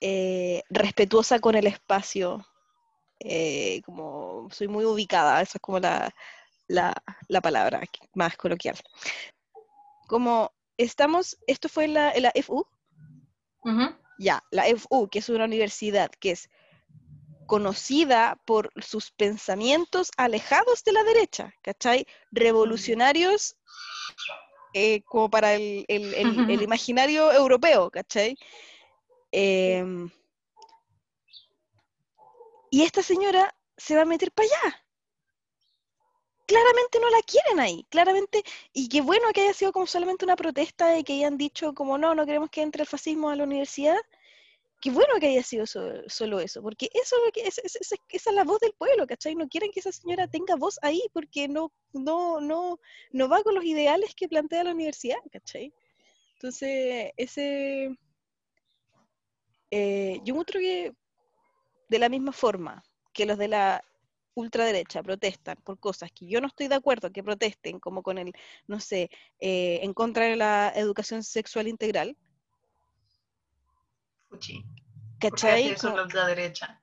eh, respetuosa con el espacio, eh, como soy muy ubicada, esa es como la, la, la palabra más coloquial. Como estamos, esto fue en la, la FU, ya, la FU, que es una universidad que es conocida por sus pensamientos alejados de la derecha, ¿cachai? Revolucionarios eh, como para el, el- el- el imaginario europeo, ¿cachai? Em, y esta señora se va a meter para allá. Claramente no la quieren ahí, claramente, y qué bueno que haya sido como solamente una protesta de que hayan dicho como no, no queremos que entre el fascismo a la universidad. Qué bueno que haya sido so- solo eso, porque eso es esa es la voz del pueblo, ¿cachai? No quieren que esa señora tenga voz ahí porque no, no, no, no va con los ideales que plantea la universidad, ¿cachai? Entonces, ese, eh, yo encuentro que de la misma forma que los de la ultraderecha protestan por cosas que yo no estoy de acuerdo que protesten, como con el, no sé, eh, en contra de la educación sexual integral, fuchi. ¿Por qué ¿cachai? eso la derecha?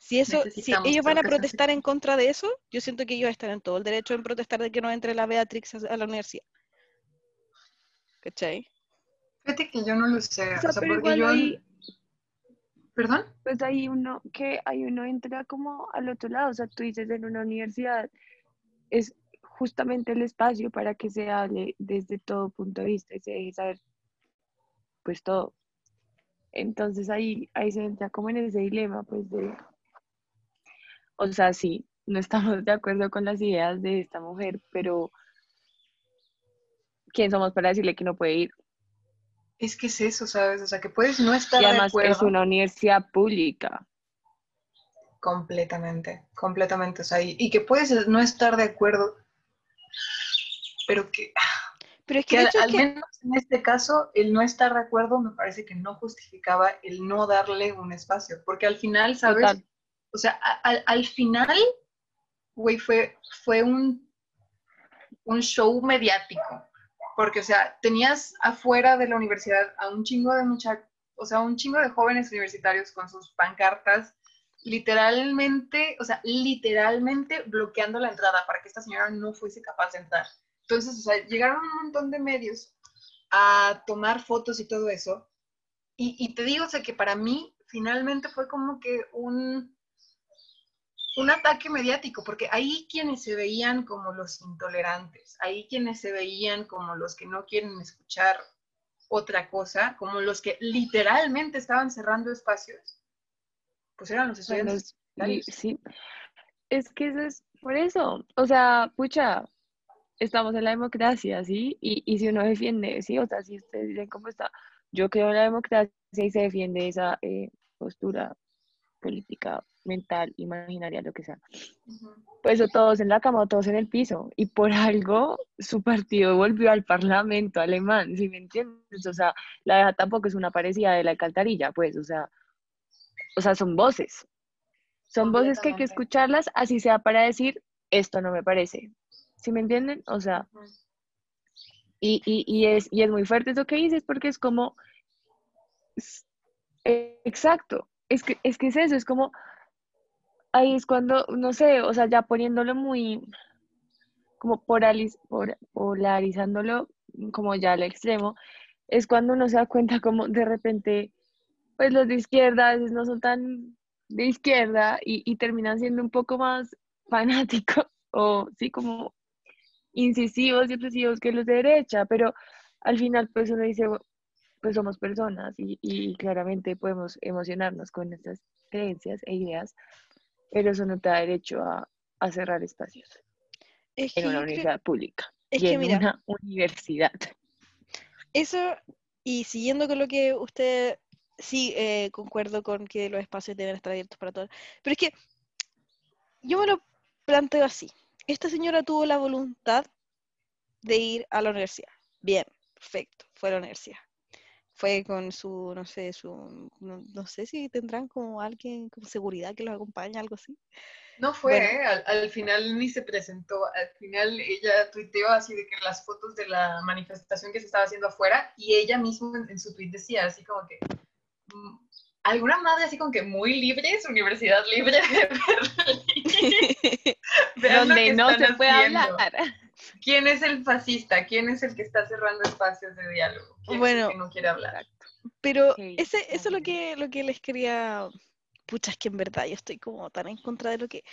si eso, si ellos van a protestar en contra de eso, yo siento que ellos están en todo el derecho en protestar de que no entre la Beatrix a, a la universidad. ¿Cachai? Fíjate que yo no lo sé, O sea, o sea, pero porque igual yo... ahí- ¿Perdón? Pues hay uno que hay uno entra como al otro lado, o sea, tú dices en una universidad es justamente el espacio para que se hable desde todo punto de vista y se deje saber pues todo. Entonces ahí, ahí se entra como en ese dilema, pues de, o sea, sí, no estamos de acuerdo con las ideas de esta mujer, pero ¿quién somos para decirle que no puede ir? Es que es eso, ¿sabes? O sea, que puedes no estar Y de además acuerdo. es una universidad pública. Completamente, completamente. O sea, y, y que puedes no estar de acuerdo, pero que, Pero es que que, de al, que- menos en este caso, el no estar de acuerdo me parece que no justificaba el no darle un espacio, porque al final, ¿sabes? Total. O sea, a- al, al final, güey, fue, fue un, un show mediático, porque, o sea, tenías afuera de la universidad a un chingo de muchachos, o sea, un chingo de jóvenes universitarios con sus pancartas, literalmente, o sea, literalmente bloqueando la entrada para que esta señora no fuese capaz de entrar. Entonces, o sea, llegaron un montón de medios a tomar fotos y todo eso. Y, y te digo, o sea, que para mí finalmente fue como que un, un ataque mediático, porque ahí quienes se veían como los intolerantes, ahí quienes se veían como los que no quieren escuchar otra cosa, como los que literalmente estaban cerrando espacios, pues eran los estudiantes. los- sí, es que eso es por eso. O sea, pucha, estamos en la democracia, ¿sí? Y, y si uno defiende, sí, o sea, si ustedes dicen cómo está, yo creo en la democracia y se defiende esa eh, postura política, mental, imaginaria, lo que sea. Ujú. Pues o todos en la cama o todos en el piso. Y por algo su partido volvió al parlamento alemán, ¿sí me entiendes? O sea, la deja tampoco es una parecida de la alcantarilla, pues, o sea, o sea, son voces. Son voces que hay que escucharlas, así sea para decir, esto no me parece. ¿Sí me entienden? O sea, y, y, y es, y es muy fuerte eso que dices, porque es como, es- eh, exacto, es que, es que es eso, es como, ahí es cuando, no sé, o sea, ya poniéndolo muy, como polariz- polarizándolo como ya al extremo, es cuando uno se da cuenta como de repente, pues los de izquierda a veces no son tan de izquierda y, y terminan siendo un poco más fanáticos o sí como incisivos y obsesivos que los de derecha, pero al final pues uno dice, pues somos personas y, y claramente podemos emocionarnos con nuestras creencias e ideas, pero eso no te da derecho a, a cerrar espacios Es en una universidad pública es y que en mira, una universidad. Eso, y siguiendo con lo que usted, sí, eh, concuerdo con que los espacios deben estar abiertos para todos, pero es que yo me lo planteo así. Esta señora tuvo la voluntad de ir a la universidad. Bien, perfecto, fue a la universidad. Fue con su, no sé, su, no, no sé si tendrán como alguien con seguridad que los acompañe, algo así. No fue, Bueno. ¿eh? al, al final ni se presentó. Al final ella tuiteó así de que las fotos de la manifestación que se estaba haciendo afuera y ella misma en, en su tweet decía así como que mm, alguna madre así como que muy libre, es Universidad Libre de Berlín. Donde no se puede haciendo. hablar. ¿Quién es el fascista? ¿Quién es el que está cerrando espacios de diálogo? ¿Quién es Bueno. el que no quiere hablar? Pero Ok, ese, eso es lo que, lo que les quería. Pucha, es que en verdad yo estoy como tan en contra de lo que.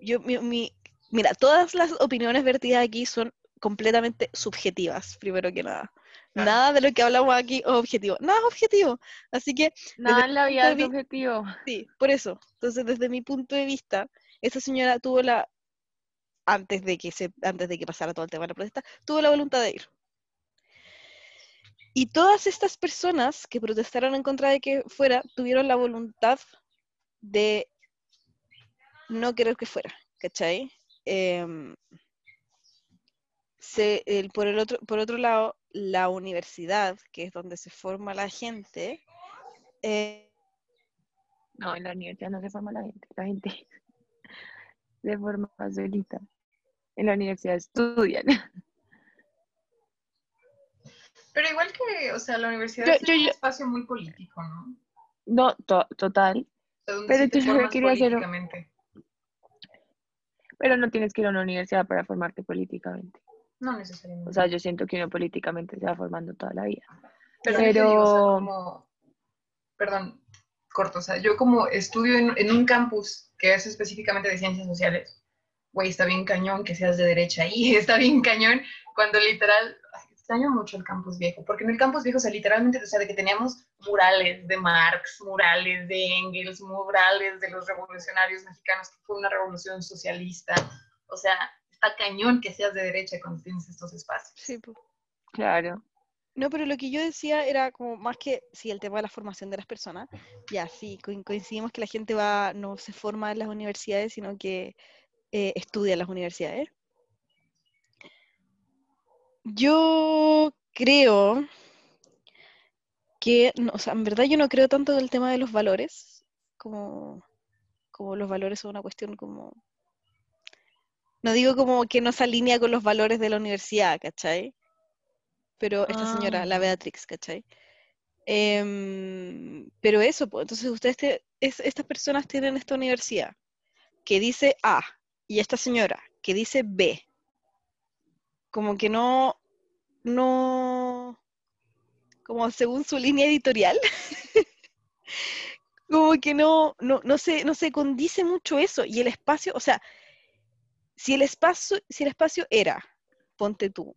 Yo, mi, mi- mira, todas las opiniones vertidas aquí son completamente subjetivas, primero que nada. Claro. Nada de lo que hablamos aquí es objetivo. Nada es objetivo. Así que, Nada en la vida es objetivo. sí, por eso. Entonces, desde mi punto de vista, esa señora tuvo la. Antes de que se, antes de que pasara todo el tema de la protesta, tuvo la voluntad de ir. Y todas estas personas que protestaron en contra de que fuera, tuvieron la voluntad de no querer que fuera, ¿cachai? Em, por, el otro, por otro lado, la universidad, que es donde se forma la gente, eh, No, en la universidad no se forma la gente. La gente se forma solita. En la universidad estudian. Pero igual que, o sea, la universidad Yo- es yo- un yo- espacio muy político, ¿no? No, to- total. Pero te yo quería hacer. Pero no tienes que ir a una universidad para formarte políticamente. No necesariamente. O sea, yo siento que uno políticamente se va formando toda la vida. Pero, te digo, o sea, Pero- como, perdón, corto, o sea, yo como estudio en, en un campus que es específicamente de ciencias sociales, güey, está bien cañón que seas de derecha y está bien cañón cuando literal, ay, extraño mucho el campus viejo, porque en el campus viejo, o sea, literalmente, o sea, de que teníamos murales de Marx, murales de Engels, murales de los revolucionarios mexicanos, que fue una revolución socialista, o sea, está cañón que seas de derecha cuando tienes estos espacios. sí, po. Claro. No, pero lo que yo decía era como más que, sí, el tema de la formación de las personas, ya sí, coin- coincidimos que la gente va, no se forma en las universidades, sino que eh, estudia en las universidades. Yo creo que, no, o sea, en verdad yo no creo tanto del tema de los valores, como, como los valores son una cuestión como, no digo como que no se alinea con los valores de la universidad, ¿cachai? Pero esta señora, la Ah. Beatrix, ¿cachai? Em, pero eso, pues, entonces ustedes, te- es- estas personas tienen esta universidad que dice A y esta señora que dice B. Como que no, no, como según su línea editorial, como que no, no, no se, no se condice mucho eso. Y el espacio, o sea, si el espacio, si el espacio era, ponte tú,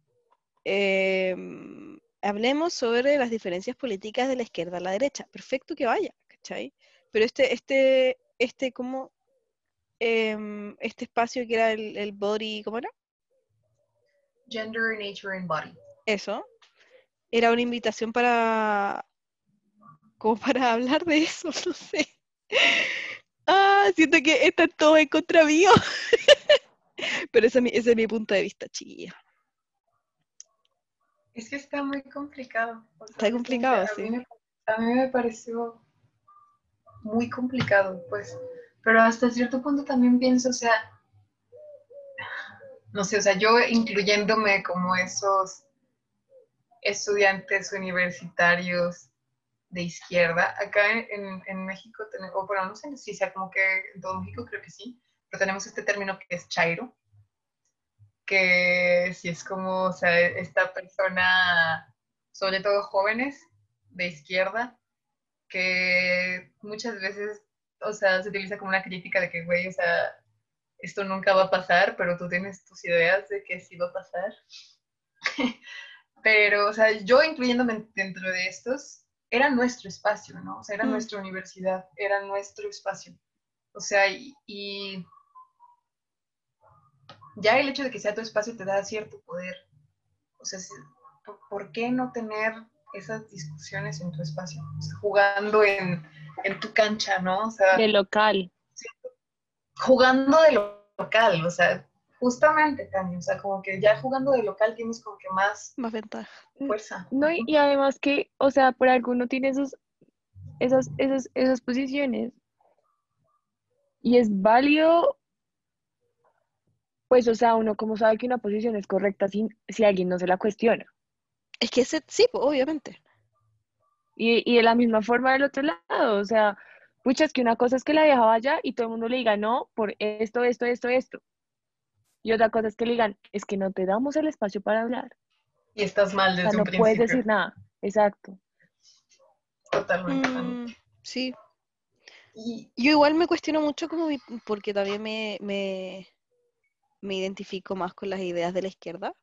em, hablemos sobre las diferencias políticas de la izquierda a la derecha. Perfecto que vaya, ¿cachai? Pero este, este, este, como, em, este espacio que era el, el body, ¿cómo era? Gender, nature and body. Eso. Era una invitación para, como para hablar de eso, no sé. Ah, siento que están todos en contra mío. Pero ese es mi, ese es mi punto de vista, chiquilla. Es que está muy complicado. o sea, Está complicado, a sí. mí me- A mí me pareció muy complicado, pues. Pero hasta cierto punto también pienso, o sea, no sé, o sea, yo incluyéndome como esos estudiantes universitarios de izquierda, acá en, en- México, o bueno, no sé si sea como que en todo México creo que sí, pero tenemos este término que es chairo, que si es como, o sea, esta persona, sobre todo jóvenes de izquierda, que muchas veces, o sea, se utiliza como una crítica de que, güey, o sea, esto nunca va a pasar, pero tú tienes tus ideas de que sí va a pasar. pero, o sea, yo incluyéndome dentro de estos, era nuestro espacio, ¿no? O sea, era Mm. nuestra universidad, era nuestro espacio. O sea, y, y ya el hecho de que sea tu espacio te da cierto poder. O sea, si- ¿por, por qué no tener esas discusiones en tu espacio? O sea, jugando en, en tu cancha, ¿no? O sea, De local. jugando de local, o sea, justamente también, o sea, como que ya jugando de local tienes como que más Más ventaja. fuerza. No, y, y además que, o sea, por alguno tiene esos, esas, esas, esas posiciones. Y es válido, pues, o sea, uno como sabe que una posición es correcta si, si alguien no se la cuestiona. Es que ese, sí, pues, obviamente. Y, y de la misma forma del otro lado, o sea, pucha, es que una cosa es que la vieja vaya y todo el mundo le diga no por esto, esto, esto, esto. Y otra cosa es que le digan, es que no te damos el espacio para hablar. Y estás mal O desde sea, no un puedes principio. decir nada. Exacto. Totalmente. Mm, totalmente. sí. Y Yo igual me cuestiono mucho como mi- porque también me, me, me identifico más con las ideas de la izquierda.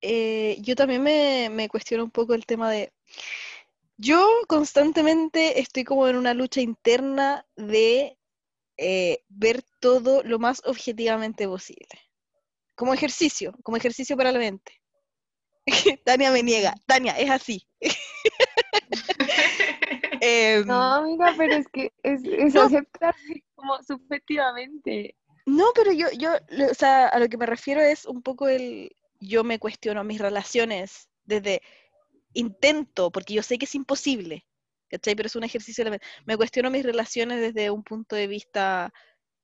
Eh, yo también me, me cuestiono un poco el tema de... Yo constantemente estoy como en una lucha interna de eh, ver todo lo más objetivamente posible. Como ejercicio, como ejercicio para la mente. Tania me niega. Tania, es así. Em, No, amiga, pero es que es, es No. aceptarse como subjetivamente. No, pero yo, yo, o sea, a lo que me refiero es un poco el, yo me cuestiono mis relaciones desde intento, porque yo sé que es imposible, ¿cachai? Pero es un ejercicio, de la mente. me cuestiono mis relaciones desde un punto de vista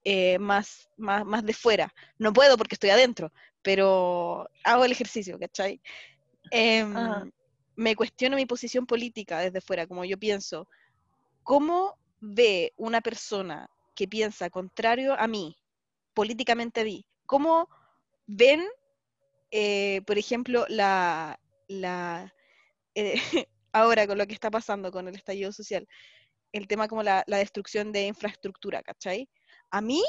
eh, más, más, más de fuera. No puedo porque estoy adentro, pero hago el ejercicio, ¿cachai? Ajá. me cuestiono mi posición política desde fuera, como yo pienso. ¿Cómo ve una persona que piensa contrario a mí, políticamente a mí? ¿Cómo ven, eh, por ejemplo, la, la eh, ahora con lo que está pasando con el estallido social, el tema como la, la destrucción de infraestructura, ¿cachai? A mí,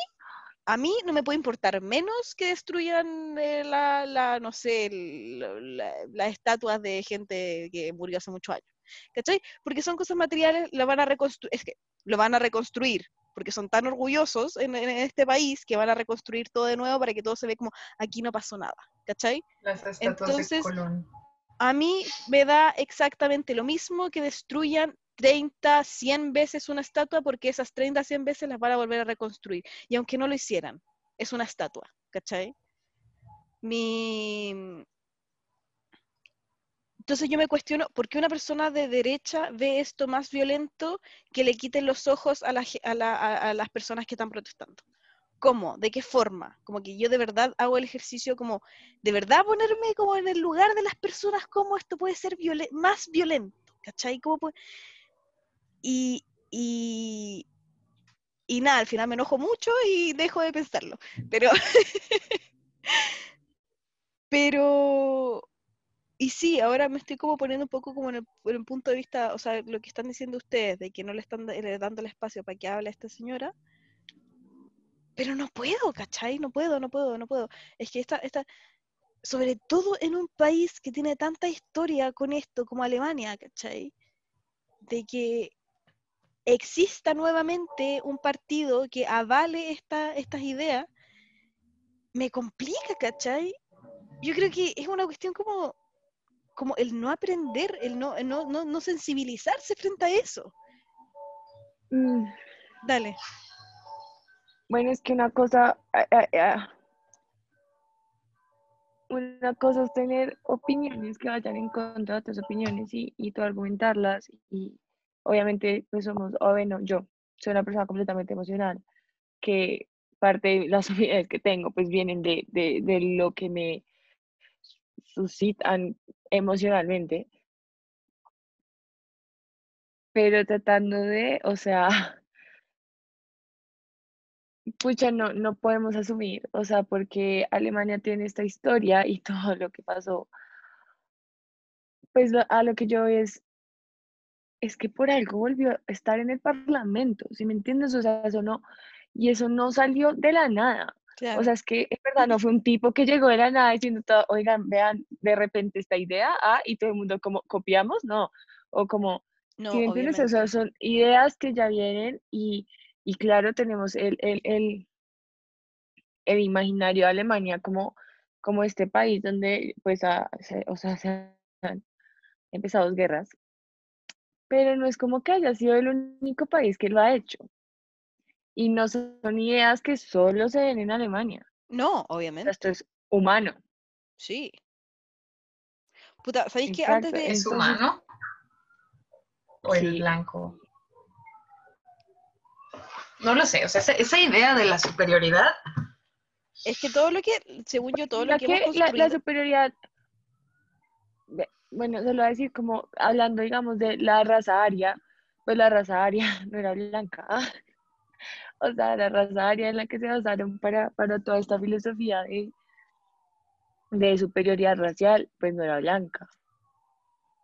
a mí no me puede importar menos que destruyan eh, la, la, no sé, las estatuas de gente que murió hace muchos años, ¿cachai? Porque son cosas materiales, lo van a reconstruir, es que lo van a reconstruir, porque son tan orgullosos en, en este país que van a reconstruir todo de nuevo para que todo se ve como aquí no pasó nada, ¿cachai? las estatuas de Entonces, Colón. A mí me da exactamente lo mismo que destruyan 30, 100 veces una estatua porque esas 30, 100 veces las van a volver a reconstruir. Y aunque no lo hicieran, es una estatua, ¿cachai? Mi... Entonces yo me cuestiono, ¿por qué una persona de derecha ve esto más violento que le quiten los ojos a, la a la- a las personas que están protestando? ¿Cómo? ¿De qué forma? Como que yo de verdad hago el ejercicio como, de verdad ponerme como en el lugar de las personas, cómo esto puede ser violen- más violento, ¿cachai? ¿Cómo puede- Y, y, y nada, al final me enojo mucho y dejo de pensarlo. Pero, pero, y sí, ahora me estoy como poniendo un poco como en el, en el punto de vista, o sea, lo que están diciendo ustedes, de que no le están dando el espacio para que hable esta señora. Pero no puedo, ¿cachai? No puedo, no puedo, no puedo. Es que esta, esta, sobre todo en un país que tiene tanta historia con esto como Alemania, ¿cachai? De que exista nuevamente un partido que avale esta, estas ideas, me complica, ¿cachai? Yo creo que es una cuestión como, como el no aprender, el no, el no, no, no sensibilizarse frente a eso. Mm, Dale. Bueno, es que una cosa, ah, ah, ah, una cosa es tener opiniones que vayan en contra de otras opiniones y, y tú argumentarlas y obviamente pues somos, o bueno, yo soy una persona completamente emocional que parte de las opiniones que tengo pues vienen de, de, de lo que me suscitan emocionalmente, pero tratando de, o sea, pucha, no, no podemos asumir, o sea, porque Alemania tiene esta historia y todo lo que pasó, pues lo- a lo que yo es, es que por algo volvió a estar en el Parlamento, ¿sí me entiendes? O sea, eso no, y eso no salió de la nada. O sea, es que en verdad no fue un tipo que llegó de la nada diciendo, todo, oigan, vean de repente esta idea, ah, y todo el mundo como copiamos, no. O como, no, ¿sí me entiendes? O sea, son ideas que ya vienen y, y claro, tenemos el, el, el, el imaginario de Alemania como, como este país donde, pues, o sea, se han empezado guerras, pero no es como que haya sido el único país que lo ha hecho. Y no son ideas que solo se ven en Alemania. No, obviamente. Esto es humano. Sí. Puta, ¿sabéis que antes de. ¿Es humano? ¿O el blanco? No lo sé, o sea, esa, idea de la superioridad. Es que todo lo que, según yo, todo lo que, hemos construido... la, la superioridad bueno, se lo voy a decir como hablando, digamos, de la raza aria, pues la raza aria no era blanca. o sea, la raza aria en la que se basaron para, para toda esta filosofía de, de superioridad racial, pues no era blanca.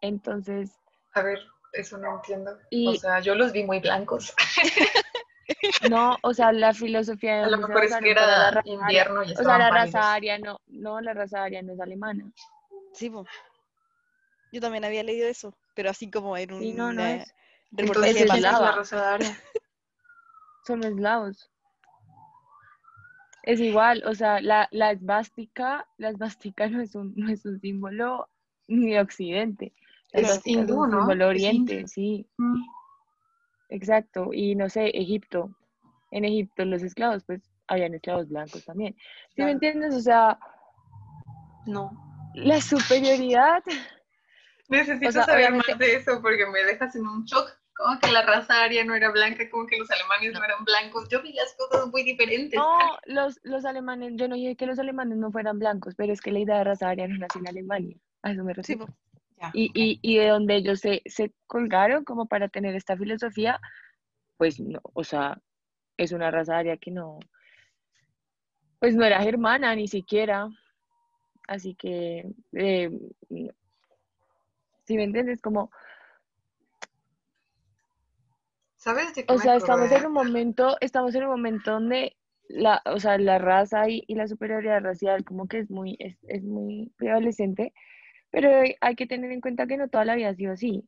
Entonces... A ver, eso no entiendo. o sea, yo los vi muy blancos. No, o sea, la filosofía de A lo mejor es que era invierno y O sea, la raza aria no, no, la raza aria no es alemana. Sí, pues. Yo también había leído eso, pero así como en un sí, no, no eh, es. reportaje Entonces, de es la raza Aria. Son eslavos. Es igual, o sea, la, la esvástica, la esvástica no es un, no es un símbolo ni de Occidente. La Es hindú, símbolo oriente, sí, Mm. Exacto. Y no sé, Egipto. En Egipto los esclavos, pues, habían esclavos blancos también. ¿Sí me entiendes? O sea, No. la superioridad Necesito O sea, saber obviamente- más de eso porque me dejas en un shock. Como que la raza aria no era blanca, como que los alemanes no, eran blancos. Yo vi las cosas muy diferentes. No, los, los alemanes, yo no dije que los alemanes no fueran blancos, pero es que la idea de raza aria no nació en Alemania, a eso me Sí, refiero. po. Ya, y, y, y de donde ellos se, se colgaron como para tener esta filosofía, pues no, o sea, es una raza aria que no, pues no era germana ni siquiera, así que, eh, si me entiendes, como, ¿Sabes de qué o sea, estamos en un momento, estamos en un momento donde la, o sea, la raza y, y la superioridad racial como que es muy, es, es muy prevalecente, pero hay que tener en cuenta que no toda la vida ha sido así.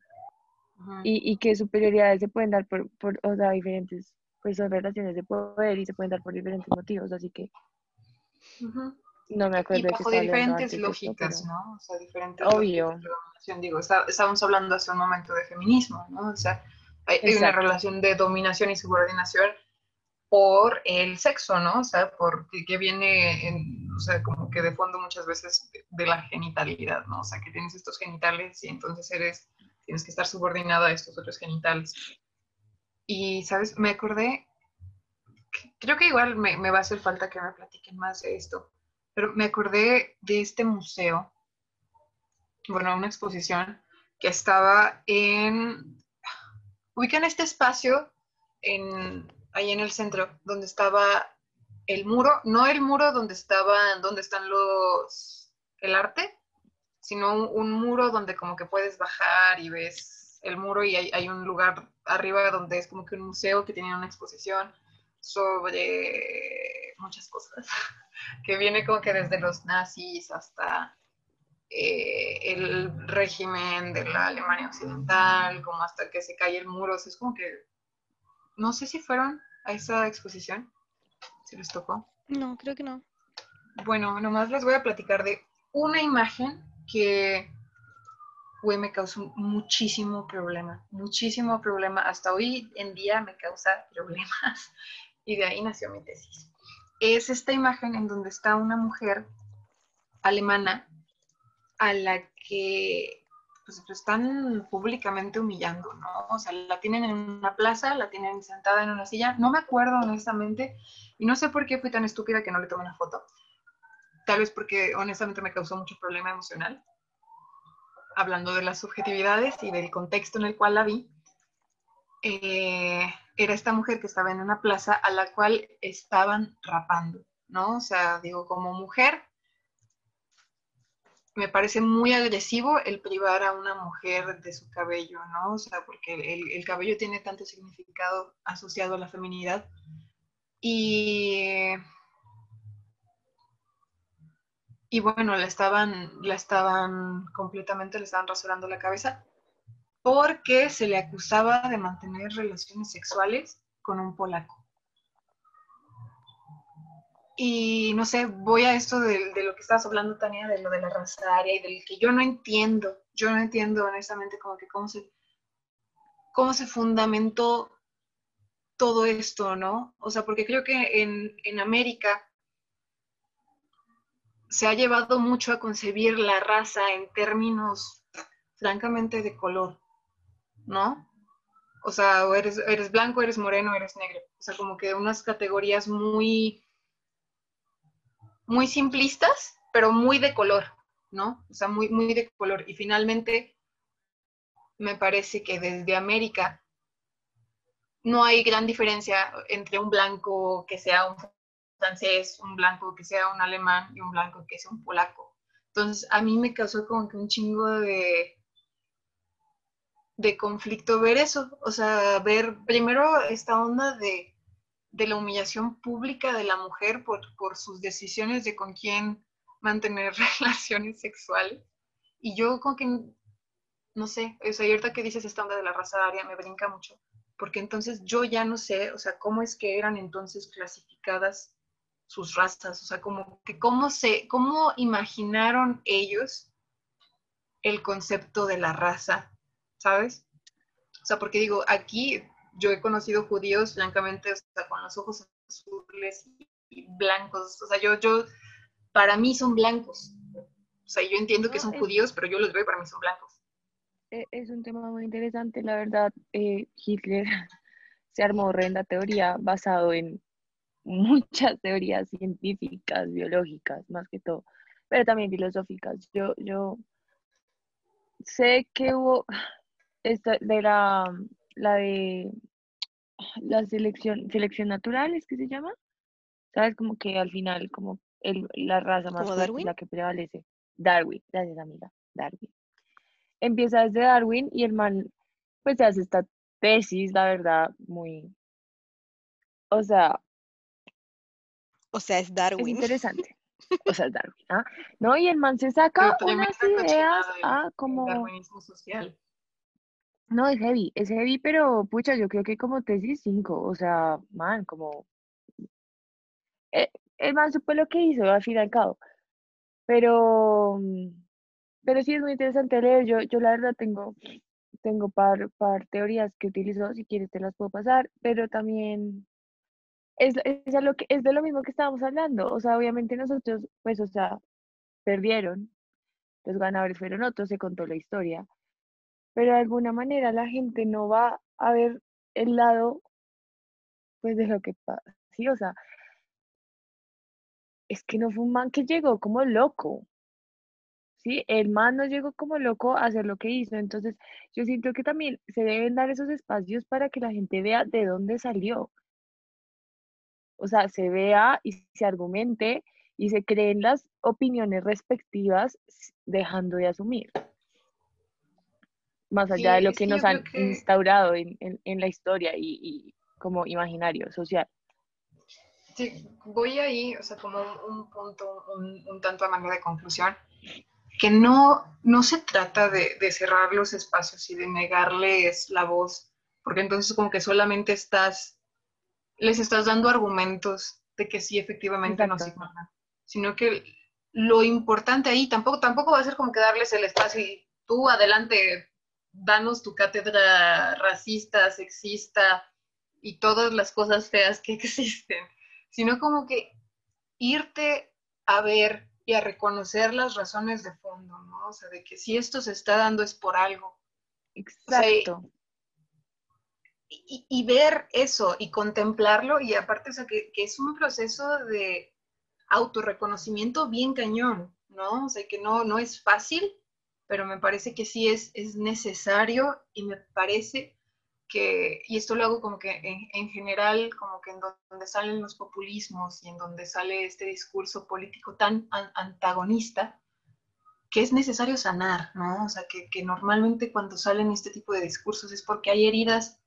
Y, y que superioridades se pueden dar por, por o sea, diferentes, pues son relaciones de poder y se pueden dar por diferentes motivos, así que Ujú. no me Y acuerdo de qué bajo hablando diferentes de esto, lógicas, pero- ¿no? O sea, diferentes Obvio. lógicas de. Digo, está- estábamos hablando hace un momento de feminismo, ¿no? O sea, hay, hay una relación de dominación y subordinación por el sexo, ¿no? O sea, por que, que viene, en, o sea, como que de fondo muchas veces de, de la genitalidad, ¿no? O sea, que tienes estos genitales y entonces eres, tienes que estar subordinado a estos otros genitales. Y, ¿sabes? Me acordé, que- creo que igual me, me va a hacer falta que me platiquen más de esto, pero me acordé de este museo, bueno, una exposición que estaba en, ubican este espacio en, ahí en el centro, donde estaba el muro, no el muro donde estaban, donde están los, el arte, sino un, muro donde como que puedes bajar y ves el muro y hay, hay un lugar arriba donde es como que un museo que tiene una exposición sobre muchas cosas, que viene como que desde los nazis hasta eh, el régimen de la Alemania Occidental, como hasta que se cae el muro, o sea, es como que, no sé si fueron a esa exposición, si les tocó. No, creo que no. Bueno, nomás les voy a platicar de una imagen que, güey, me causó muchísimo problema, muchísimo problema. Hasta hoy en día me causa problemas y de ahí nació mi tesis. Es esta imagen en donde está una mujer alemana a la que pues, lo están públicamente humillando, ¿no? O sea, la tienen en una plaza, la tienen sentada en una silla. No me acuerdo honestamente y no sé por qué fui tan estúpida que no le tomé una foto tal vez porque honestamente me causó mucho problema emocional, hablando de las subjetividades y del contexto en el cual la vi, eh, era esta mujer que estaba en una plaza a la cual estaban rapando, ¿no? O sea, digo, como mujer, me parece muy agresivo el privar a una mujer de su cabello, ¿no? O sea, porque el, el cabello tiene tanto significado asociado a la feminidad. Y y bueno, la estaban, la estaban completamente, le estaban rasurando la cabeza porque se le acusaba de mantener relaciones sexuales con un polaco. Y no sé, voy a esto de, lo que estabas hablando, Tania, de lo de la raza aria y del que yo no entiendo, yo no entiendo honestamente como que cómo se, cómo se fundamentó todo esto, ¿no? O sea, porque creo que en, en América se ha llevado mucho a concebir la raza en términos francamente de color, ¿no? O sea, o eres, eres blanco, eres moreno, eres negro. O sea, como que unas categorías muy, muy simplistas, pero muy de color, ¿no? O sea, muy, muy de color. Y finalmente, me parece que desde América no hay gran diferencia entre un blanco que sea un francés, un blanco que sea un alemán y un blanco que sea un polaco. Entonces, a mí me causó como que un chingo de, de conflicto ver eso, o sea, ver primero esta onda de, de la humillación pública de la mujer por, por, sus decisiones de con quién mantener relaciones sexuales. Y yo como que, no sé, o sea, ahorita que dices esta onda de la raza aria me brinca mucho, porque entonces yo ya no sé, o sea, cómo es que eran entonces clasificadas sus razas, o sea, como que cómo se, cómo imaginaron ellos el concepto de la raza, ¿sabes? O sea, porque digo, aquí yo he conocido judíos blancamente, o sea, con los ojos azules y blancos, o sea, yo, yo, para mí son blancos, o sea, yo entiendo que son judíos, pero yo los veo y para mí son blancos. E, es un tema muy interesante, la verdad, eh, Hitler se armó horrenda teoría basado en muchas teorías científicas, biológicas, más que todo, pero también filosóficas. Yo, yo sé que hubo esta de la, la de la selección, selección natural, ¿es que se llama? ¿Sabes? Como que al final, como el, la raza más fuerte la que prevalece. Darwin, gracias amiga, Darwin. Empieza desde Darwin y el man, pues hace esta tesis, la verdad, muy, o sea, o sea, es Darwin. Es interesante. O sea, es Darwin. ¿ah? No, y el man se saca unas ideas ah, como. Darwinismo social. No, es heavy, es heavy, pero pucha, yo creo que como tesis 5, o sea, man, como. Eh, el man supo lo que hizo, al fin y al cabo. Pero. Pero sí es muy interesante leer. Yo, yo la verdad tengo, tengo par, par teorías que utilizo, si quieres te las puedo pasar, pero también es, es, lo que, es de lo mismo que estábamos hablando. O sea, obviamente nosotros, pues, o sea, perdieron. Los ganadores fueron otros, se contó la historia. Pero de alguna manera la gente no va a ver el lado, pues, de lo que pasa. Sí, o sea, es que no fue un man que llegó como loco. ¿sí? El man no llegó como loco a hacer lo que hizo. Entonces, yo siento que también se deben dar esos espacios para que la gente vea de dónde salió o sea, se vea y se argumente y se creen las opiniones respectivas dejando de asumir. Más allá de lo que nos han instaurado en, la historia y, como imaginario social. Sí, voy ahí, o sea, como un, punto, un, tanto a manera de conclusión, que no, no se trata de, de cerrar los espacios y de negarles la voz, porque entonces como que solamente estás les estás dando argumentos de que sí, efectivamente no se sino que lo importante ahí tampoco, tampoco va a ser como que darles el espacio y tú adelante, danos tu cátedra racista, sexista y todas las cosas feas que existen, sino como que irte a ver y a reconocer las razones de fondo, ¿no? O sea, de que si esto se está dando es por algo. Exacto y, ver eso y contemplarlo y aparte, o sea, que, es un proceso de autorreconocimiento bien cañón, ¿no? O sea, que no, no es fácil, pero me parece que sí es, es necesario y me parece que, y esto lo hago como que en, general, como que en donde salen los populismos y en donde sale este discurso político tan antagonista, que es necesario sanar, ¿no? O sea, que, que normalmente cuando salen este tipo de discursos es porque hay heridas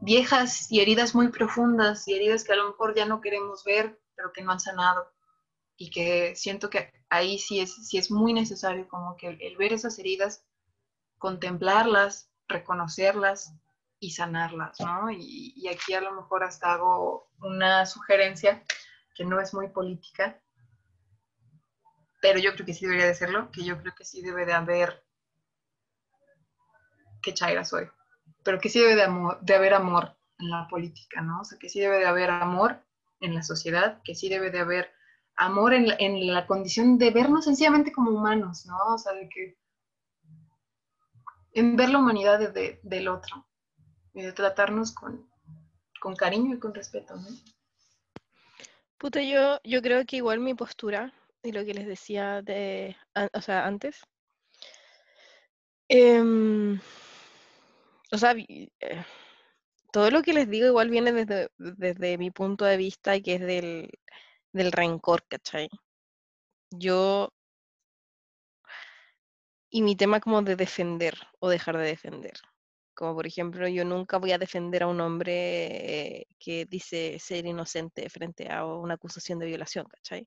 viejas y heridas muy profundas y heridas que a lo mejor ya no queremos ver, pero que no han sanado. Y que siento que ahí sí es, sí es muy necesario como que el, ver esas heridas, contemplarlas, reconocerlas y sanarlas, ¿no? Y, y aquí a lo mejor hasta hago una sugerencia que no es muy política, pero yo creo que sí debería de serlo, que yo creo que sí debe de haber, que chaira soy, pero que sí debe de, amor, de haber amor en la política, ¿no? O sea, que sí debe de haber amor en la sociedad, que sí debe de haber amor en la, en la condición de vernos sencillamente como humanos, ¿no? O sea, de que en ver la humanidad de, del otro y de tratarnos con, con cariño y con respeto, ¿no? Puta, yo, yo creo que igual mi postura y lo que les decía de, o sea, antes. Em, o sea, eh, todo lo que les digo igual viene desde, desde mi punto de vista y que es del, del rencor, ¿cachai? Yo, y mi tema como de defender o dejar de defender. Como por ejemplo, yo nunca voy a defender a un hombre que dice ser inocente frente a una acusación de violación, ¿cachai?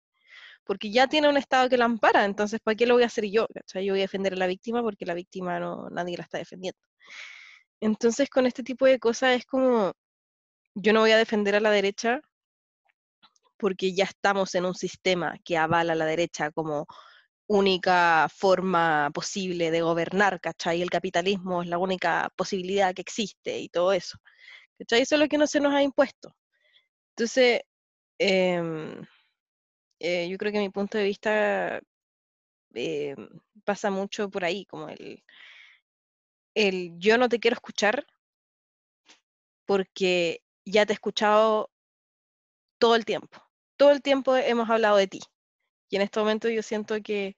porque ya tiene un Estado que la ampara, entonces ¿para qué lo voy a hacer yo? ¿cachai? Yo voy a defender a la víctima porque la víctima no, nadie la está defendiendo. Entonces con este tipo de cosas es como, yo no voy a defender a la derecha porque ya estamos en un sistema que avala a la derecha como única forma posible de gobernar, ¿cachai? El capitalismo es la única posibilidad que existe y todo eso. ¿Cachai? Eso es lo que no se nos ha impuesto. Entonces, eh, eh, yo creo que mi punto de vista eh, pasa mucho por ahí, como el, el yo no te quiero escuchar porque ya te he escuchado todo el tiempo. Todo el tiempo hemos hablado de ti. Y en este momento yo siento que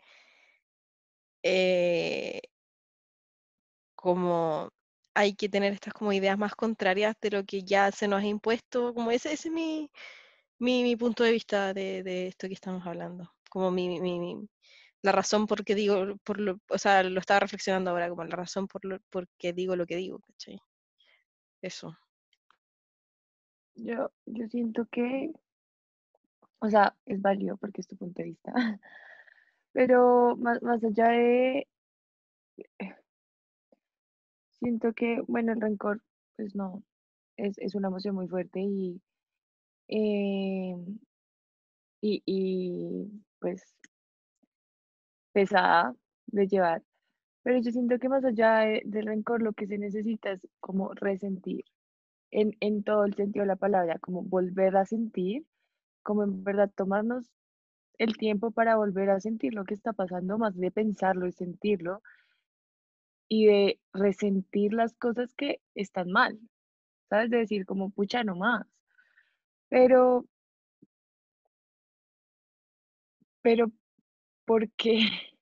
eh, como hay que tener estas como ideas más contrarias de lo que ya se nos ha impuesto, como ese, es mi, mi, punto de vista de, de, esto que estamos hablando. Como mi, mi, la razón por qué digo, por lo, o sea, lo estaba reflexionando ahora, como la razón por, lo, por qué digo lo que digo, ¿cachai? Eso. Yo, yo siento que, o sea, es válido porque es tu punto de vista, pero más, más allá de, siento que, bueno, el rencor, pues no, es, es una emoción muy fuerte y Em, y, y pues pesada de llevar. Pero yo siento que más allá del rencor lo que se necesita es como resentir, en, en todo el sentido de la palabra, como volver a sentir, como en verdad tomarnos el tiempo para volver a sentir lo que está pasando, más de pensarlo y sentirlo, y de resentir las cosas que están mal, ¿sabes? De decir como, pucha, no más. Pero, pero, ¿por qué?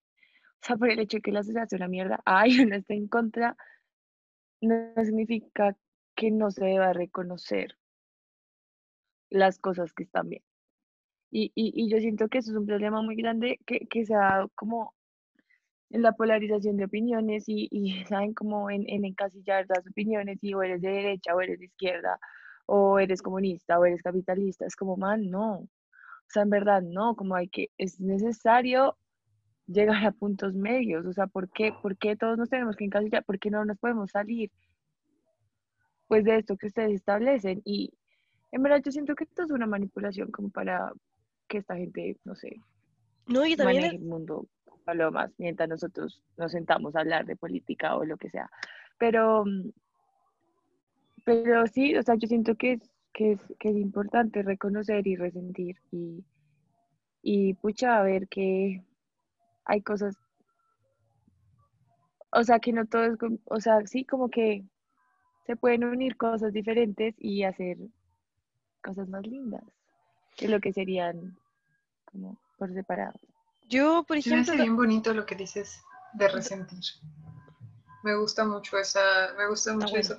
O sea, por el hecho de que la sociedad sea una mierda, ay, uno está en contra, no significa que no se deba reconocer las cosas que están bien. Y, y, y yo siento que eso es un problema muy grande que, que se ha dado como en la polarización de opiniones y, y saben como en, en encasillar las opiniones y o eres de derecha o eres de izquierda o eres comunista o eres capitalista. Es como, man, no. O sea, en verdad, no, como hay que, es necesario llegar a puntos medios. O sea, ¿por qué, ¿Por qué todos nos tenemos que encasillar? ¿Por qué no nos podemos salir? Pues de esto que ustedes establecen. Y en verdad yo siento que esto es una manipulación como para que esta gente, no sé, no, y también maneje el mundo lo más, mientras nosotros nos sentamos a hablar de política o lo que sea. Pero pero sí, o sea, yo siento que es, que es, que es importante reconocer y resentir y, y pucha, a ver que hay cosas, o sea, que no todo es, o sea, sí, como que se pueden unir cosas diferentes y hacer cosas más lindas que lo que serían como por separado. Yo, por ejemplo... Me bien bonito lo que dices de resentir. Me gusta mucho esa, me gusta mucho esa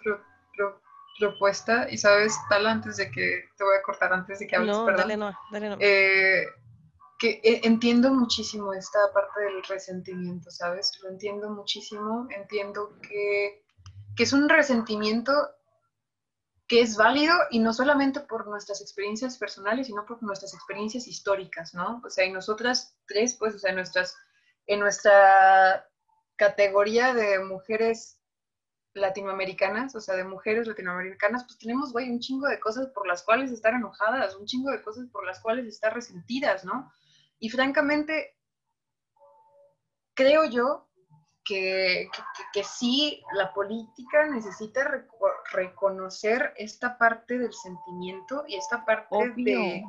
propuesta y sabes, tal antes de que te voy a cortar antes de que hables, no, perdón. Dale, no, dale no. Eh, que eh, entiendo muchísimo esta parte del resentimiento, ¿sabes? Lo entiendo muchísimo, entiendo que, que es un resentimiento que es válido y no solamente por nuestras experiencias personales, sino por nuestras experiencias históricas, ¿no? O sea, y nosotras tres, pues, o sea, nuestras, en nuestra categoría de mujeres latinoamericanas, o sea, de mujeres latinoamericanas, pues tenemos, güey, un chingo de cosas por las cuales estar enojadas, un chingo de cosas por las cuales estar resentidas, ¿no? Y francamente, creo yo que, que, sí, la política necesita reconocer esta parte del sentimiento y esta parte de,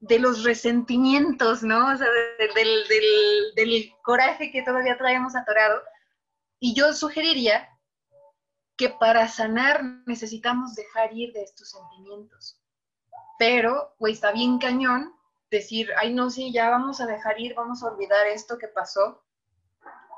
de, los resentimientos, ¿no? O sea, del, del, del coraje que todavía traemos atorado. Y yo sugeriría que para sanar necesitamos dejar ir de estos sentimientos. Pero, güey, está bien cañón decir, ay, no, sí, ya vamos a dejar ir, vamos a olvidar esto que pasó,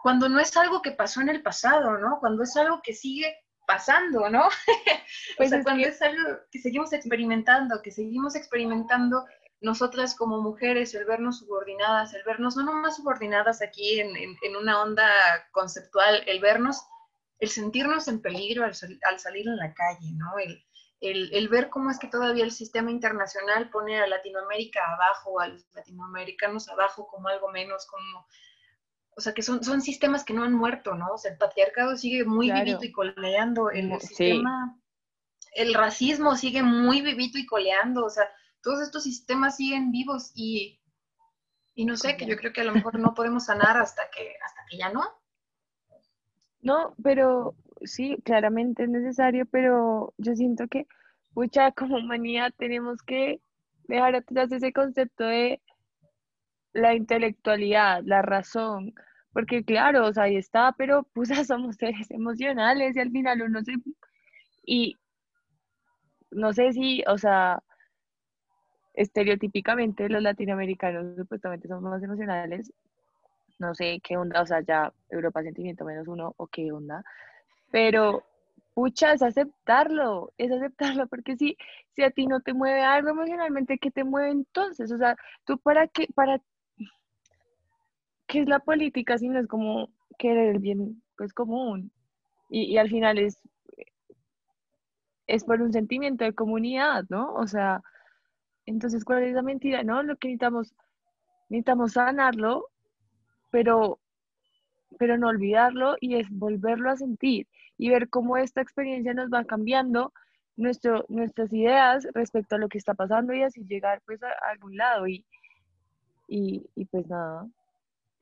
cuando no es algo que pasó en el pasado, ¿no? Cuando es algo que sigue pasando, ¿no? Pues o sea, cuando es algo que seguimos experimentando, que seguimos experimentando nosotras como mujeres, el vernos subordinadas, el vernos no nomás subordinadas aquí en, en, una onda conceptual, el vernos, el sentirnos en peligro al, al salir en la calle, ¿no? El, el, el, ver cómo es que todavía el sistema internacional pone a Latinoamérica abajo, a los latinoamericanos abajo como algo menos, como o sea, que son, son sistemas que no han muerto, ¿no? O sea, el patriarcado sigue muy vivito y coleando, el sistema, el racismo sigue muy vivito y coleando, o sea, todos estos sistemas siguen vivos y, y no sé, que yo creo que a lo mejor no podemos sanar hasta que, hasta que ya no. No, pero sí, claramente es necesario, pero yo siento que, mucha como humanidad tenemos que dejar atrás ese concepto de la intelectualidad, la razón, porque claro, o sea, ahí está, pero pues somos seres emocionales y al final uno se... Y no sé si, o sea, estereotípicamente los latinoamericanos supuestamente somos más emocionales, no sé qué onda, o sea, ya Europa sentimiento menos uno o qué onda, pero pucha, es aceptarlo, es aceptarlo, porque si, si a ti no te mueve algo emocionalmente, ¿qué te mueve entonces? O sea, tú para qué, para ¿qué es la política si no es como querer el bien pues, común? Y, al final es, es por un sentimiento de comunidad, ¿no? O sea, entonces, ¿cuál es la mentira? No, lo que necesitamos, necesitamos sanarlo, pero, pero no olvidarlo y es volverlo a sentir y ver cómo esta experiencia nos va cambiando nuestro, nuestras ideas respecto a lo que está pasando y así llegar pues a, algún lado y, y, y pues nada,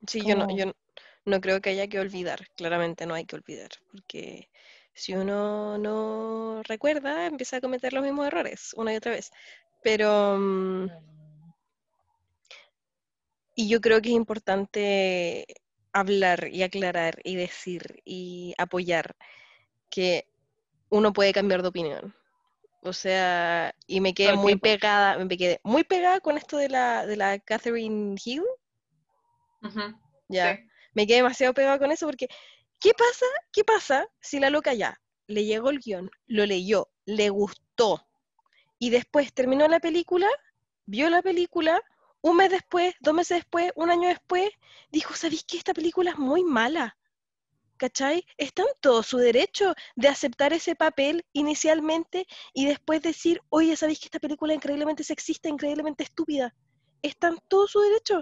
Sí, yo no, yo no creo que haya que olvidar, claramente no hay que olvidar, porque si uno no recuerda, empieza a cometer los mismos errores una y otra vez. Pero, mm, y yo creo que es importante hablar y aclarar y decir y apoyar que uno puede cambiar de opinión. O sea, y me quedé muy pegada, me quedé muy pegada con esto de la, de la Catherine Hill, ya. Me quedé demasiado pegada con eso porque, ¿qué pasa? ¿Qué pasa si la loca ya le llegó el guion, lo leyó, le gustó y después terminó la película, vio la película, un mes después, dos meses después, un año después, dijo, ¿sabéis que esta película es muy mala? ¿Cachai? Está en todo su derecho de aceptar ese papel inicialmente y después decir, oye, ¿sabéis que esta película es increíblemente sexista, increíblemente estúpida? Está en todo su derecho.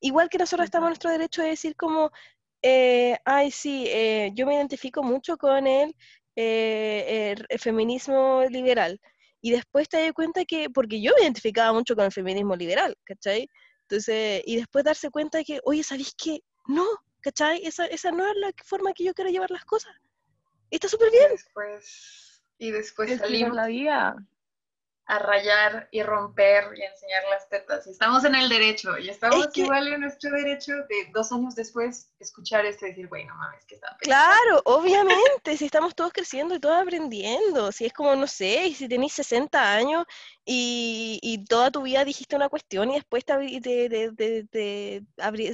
Igual que nosotros estamos en nuestro derecho de decir como, eh, ay, sí, eh, yo me identifico mucho con el, eh, el, feminismo liberal. Y después te das cuenta que, porque yo me identificaba mucho con el feminismo liberal, ¿cachai? Entonces, y después darse cuenta de que, oye, ¿sabéis qué? No, ¿cachai? Esa, esa no es la forma que yo quiero llevar las cosas. Está súper bien. Y después, y después salimos. la vida a rayar y romper y enseñar las tetas. Y estamos en el derecho, y estamos igual en nuestro derecho de dos años después escuchar esto y decir, bueno, mames, que está Claro, obviamente, si estamos todos creciendo y todos aprendiendo, si es como, no sé, si tenéis 60 años y, y, toda tu vida dijiste una cuestión y después te,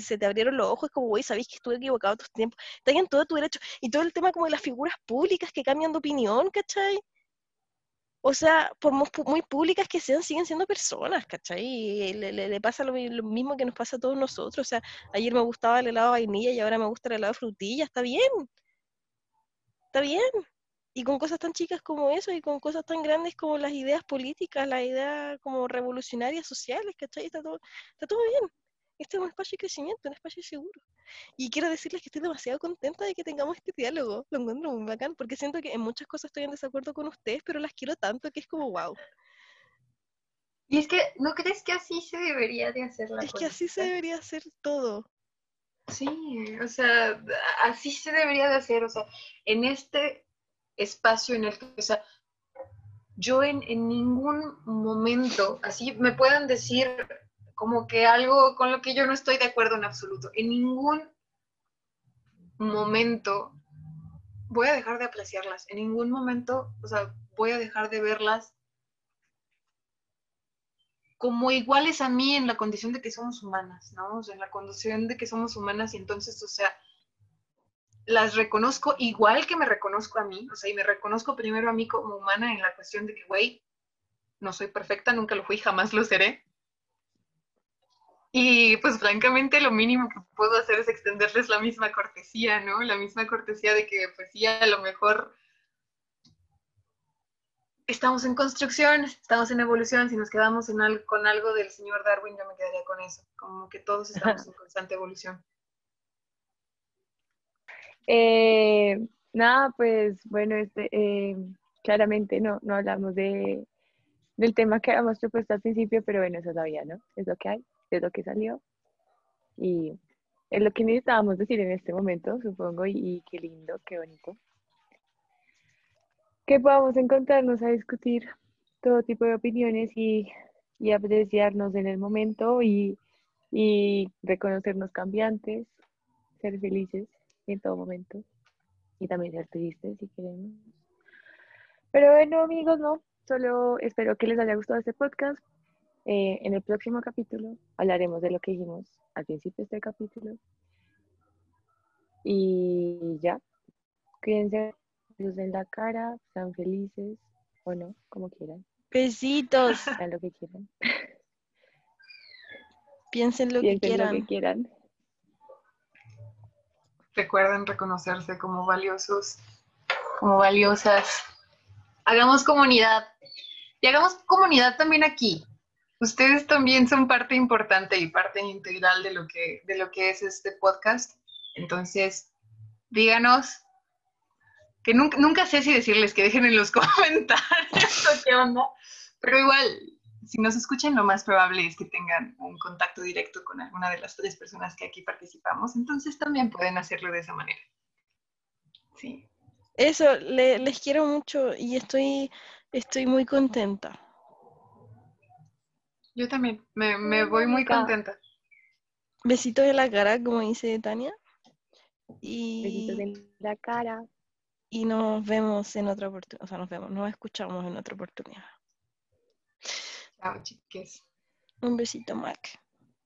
se te abrieron los ojos, como, güey, sabéis que estuve equivocado todo este tiempo, estás en todo tu derecho. Y todo el tema como de las figuras públicas que cambian de opinión, ¿cachai? O sea, por muy, públicas que sean, siguen siendo personas, ¿cachai? Y le, le, pasa lo, mismo que nos pasa a todos nosotros. O sea, ayer me gustaba el helado de vainilla y ahora me gusta el helado de frutilla. Está bien. Está bien. y con cosas tan chicas como eso y con cosas tan grandes como las ideas políticas, las ideas como revolucionarias sociales, ¿cachai? Está todo, está todo bien. Este es un espacio de crecimiento, un espacio seguro. Y quiero decirles que estoy demasiado contenta de que tengamos este diálogo. Lo encuentro muy bacán, porque siento que en muchas cosas estoy en desacuerdo con ustedes, pero las quiero tanto que es como wow. Y es que, ¿no crees que así se debería de hacer la Es que así se debería hacer todo. Sí, o sea, así se debería de hacer, o sea, en este espacio en el que, o sea, yo en, en ningún momento, así me puedan decir como que algo con lo que yo no estoy de acuerdo en absoluto, en ningún momento voy a dejar de apreciarlas, en ningún momento, o sea, voy a dejar de verlas como iguales a mí en la condición de que somos humanas, ¿no? O sea, en la condición de que somos humanas y entonces, o sea, las reconozco igual que me reconozco a mí, o sea, y me reconozco primero a mí como humana en la cuestión de que, güey, no soy perfecta, nunca lo fui, jamás lo seré. Y pues francamente lo mínimo que puedo hacer es extenderles la misma cortesía, ¿no? La misma cortesía de que pues sí, a lo mejor estamos en construcción, estamos en evolución, si nos quedamos en con algo del señor Darwin, yo me quedaría con eso, como que todos estamos en constante evolución. Eh, nada, pues bueno, este, eh, claramente no, no hablamos de, del tema que habíamos propuesto al principio, pero bueno, eso todavía, ¿no? Es lo que hay, es lo que salió. Y es lo que necesitábamos decir en este momento, supongo, y, y qué lindo, qué bonito que podamos encontrarnos a discutir todo tipo de opiniones y, y apreciarnos en el momento y, y reconocernos cambiantes, ser felices en todo momento y también ser tristes si queremos. Pero bueno, amigos, no, solo espero que les haya gustado este podcast. Eh, en el próximo capítulo hablaremos de lo que dijimos al principio de este capítulo. Y ya, cuídense luz en la cara, sean felices o no, como quieran. Besitos. Hagan lo que quieran. Piensen lo que quieran. Lo que quieran. Recuerden reconocerse como valiosos, como valiosas. Hagamos comunidad. Y hagamos comunidad también aquí. Ustedes también son parte importante y parte integral de lo que, de lo que es este podcast. Entonces, díganos que nunca, sé si decirles que dejen en los comentarios o qué onda, pero igual, si nos escuchan, lo más probable es que tengan un contacto directo con alguna de las tres personas que aquí participamos, entonces también pueden hacerlo de esa manera. Sí. Eso, les quiero mucho y estoy, estoy muy contenta. Yo también, me, me voy muy contenta. Besitos en la cara, como dice Tania. Y... Besitos en la cara y nos vemos en otra oportunidad, o sea, nos vemos, nos escuchamos en otra oportunidad. Chao, chiques. Un besito, Mac.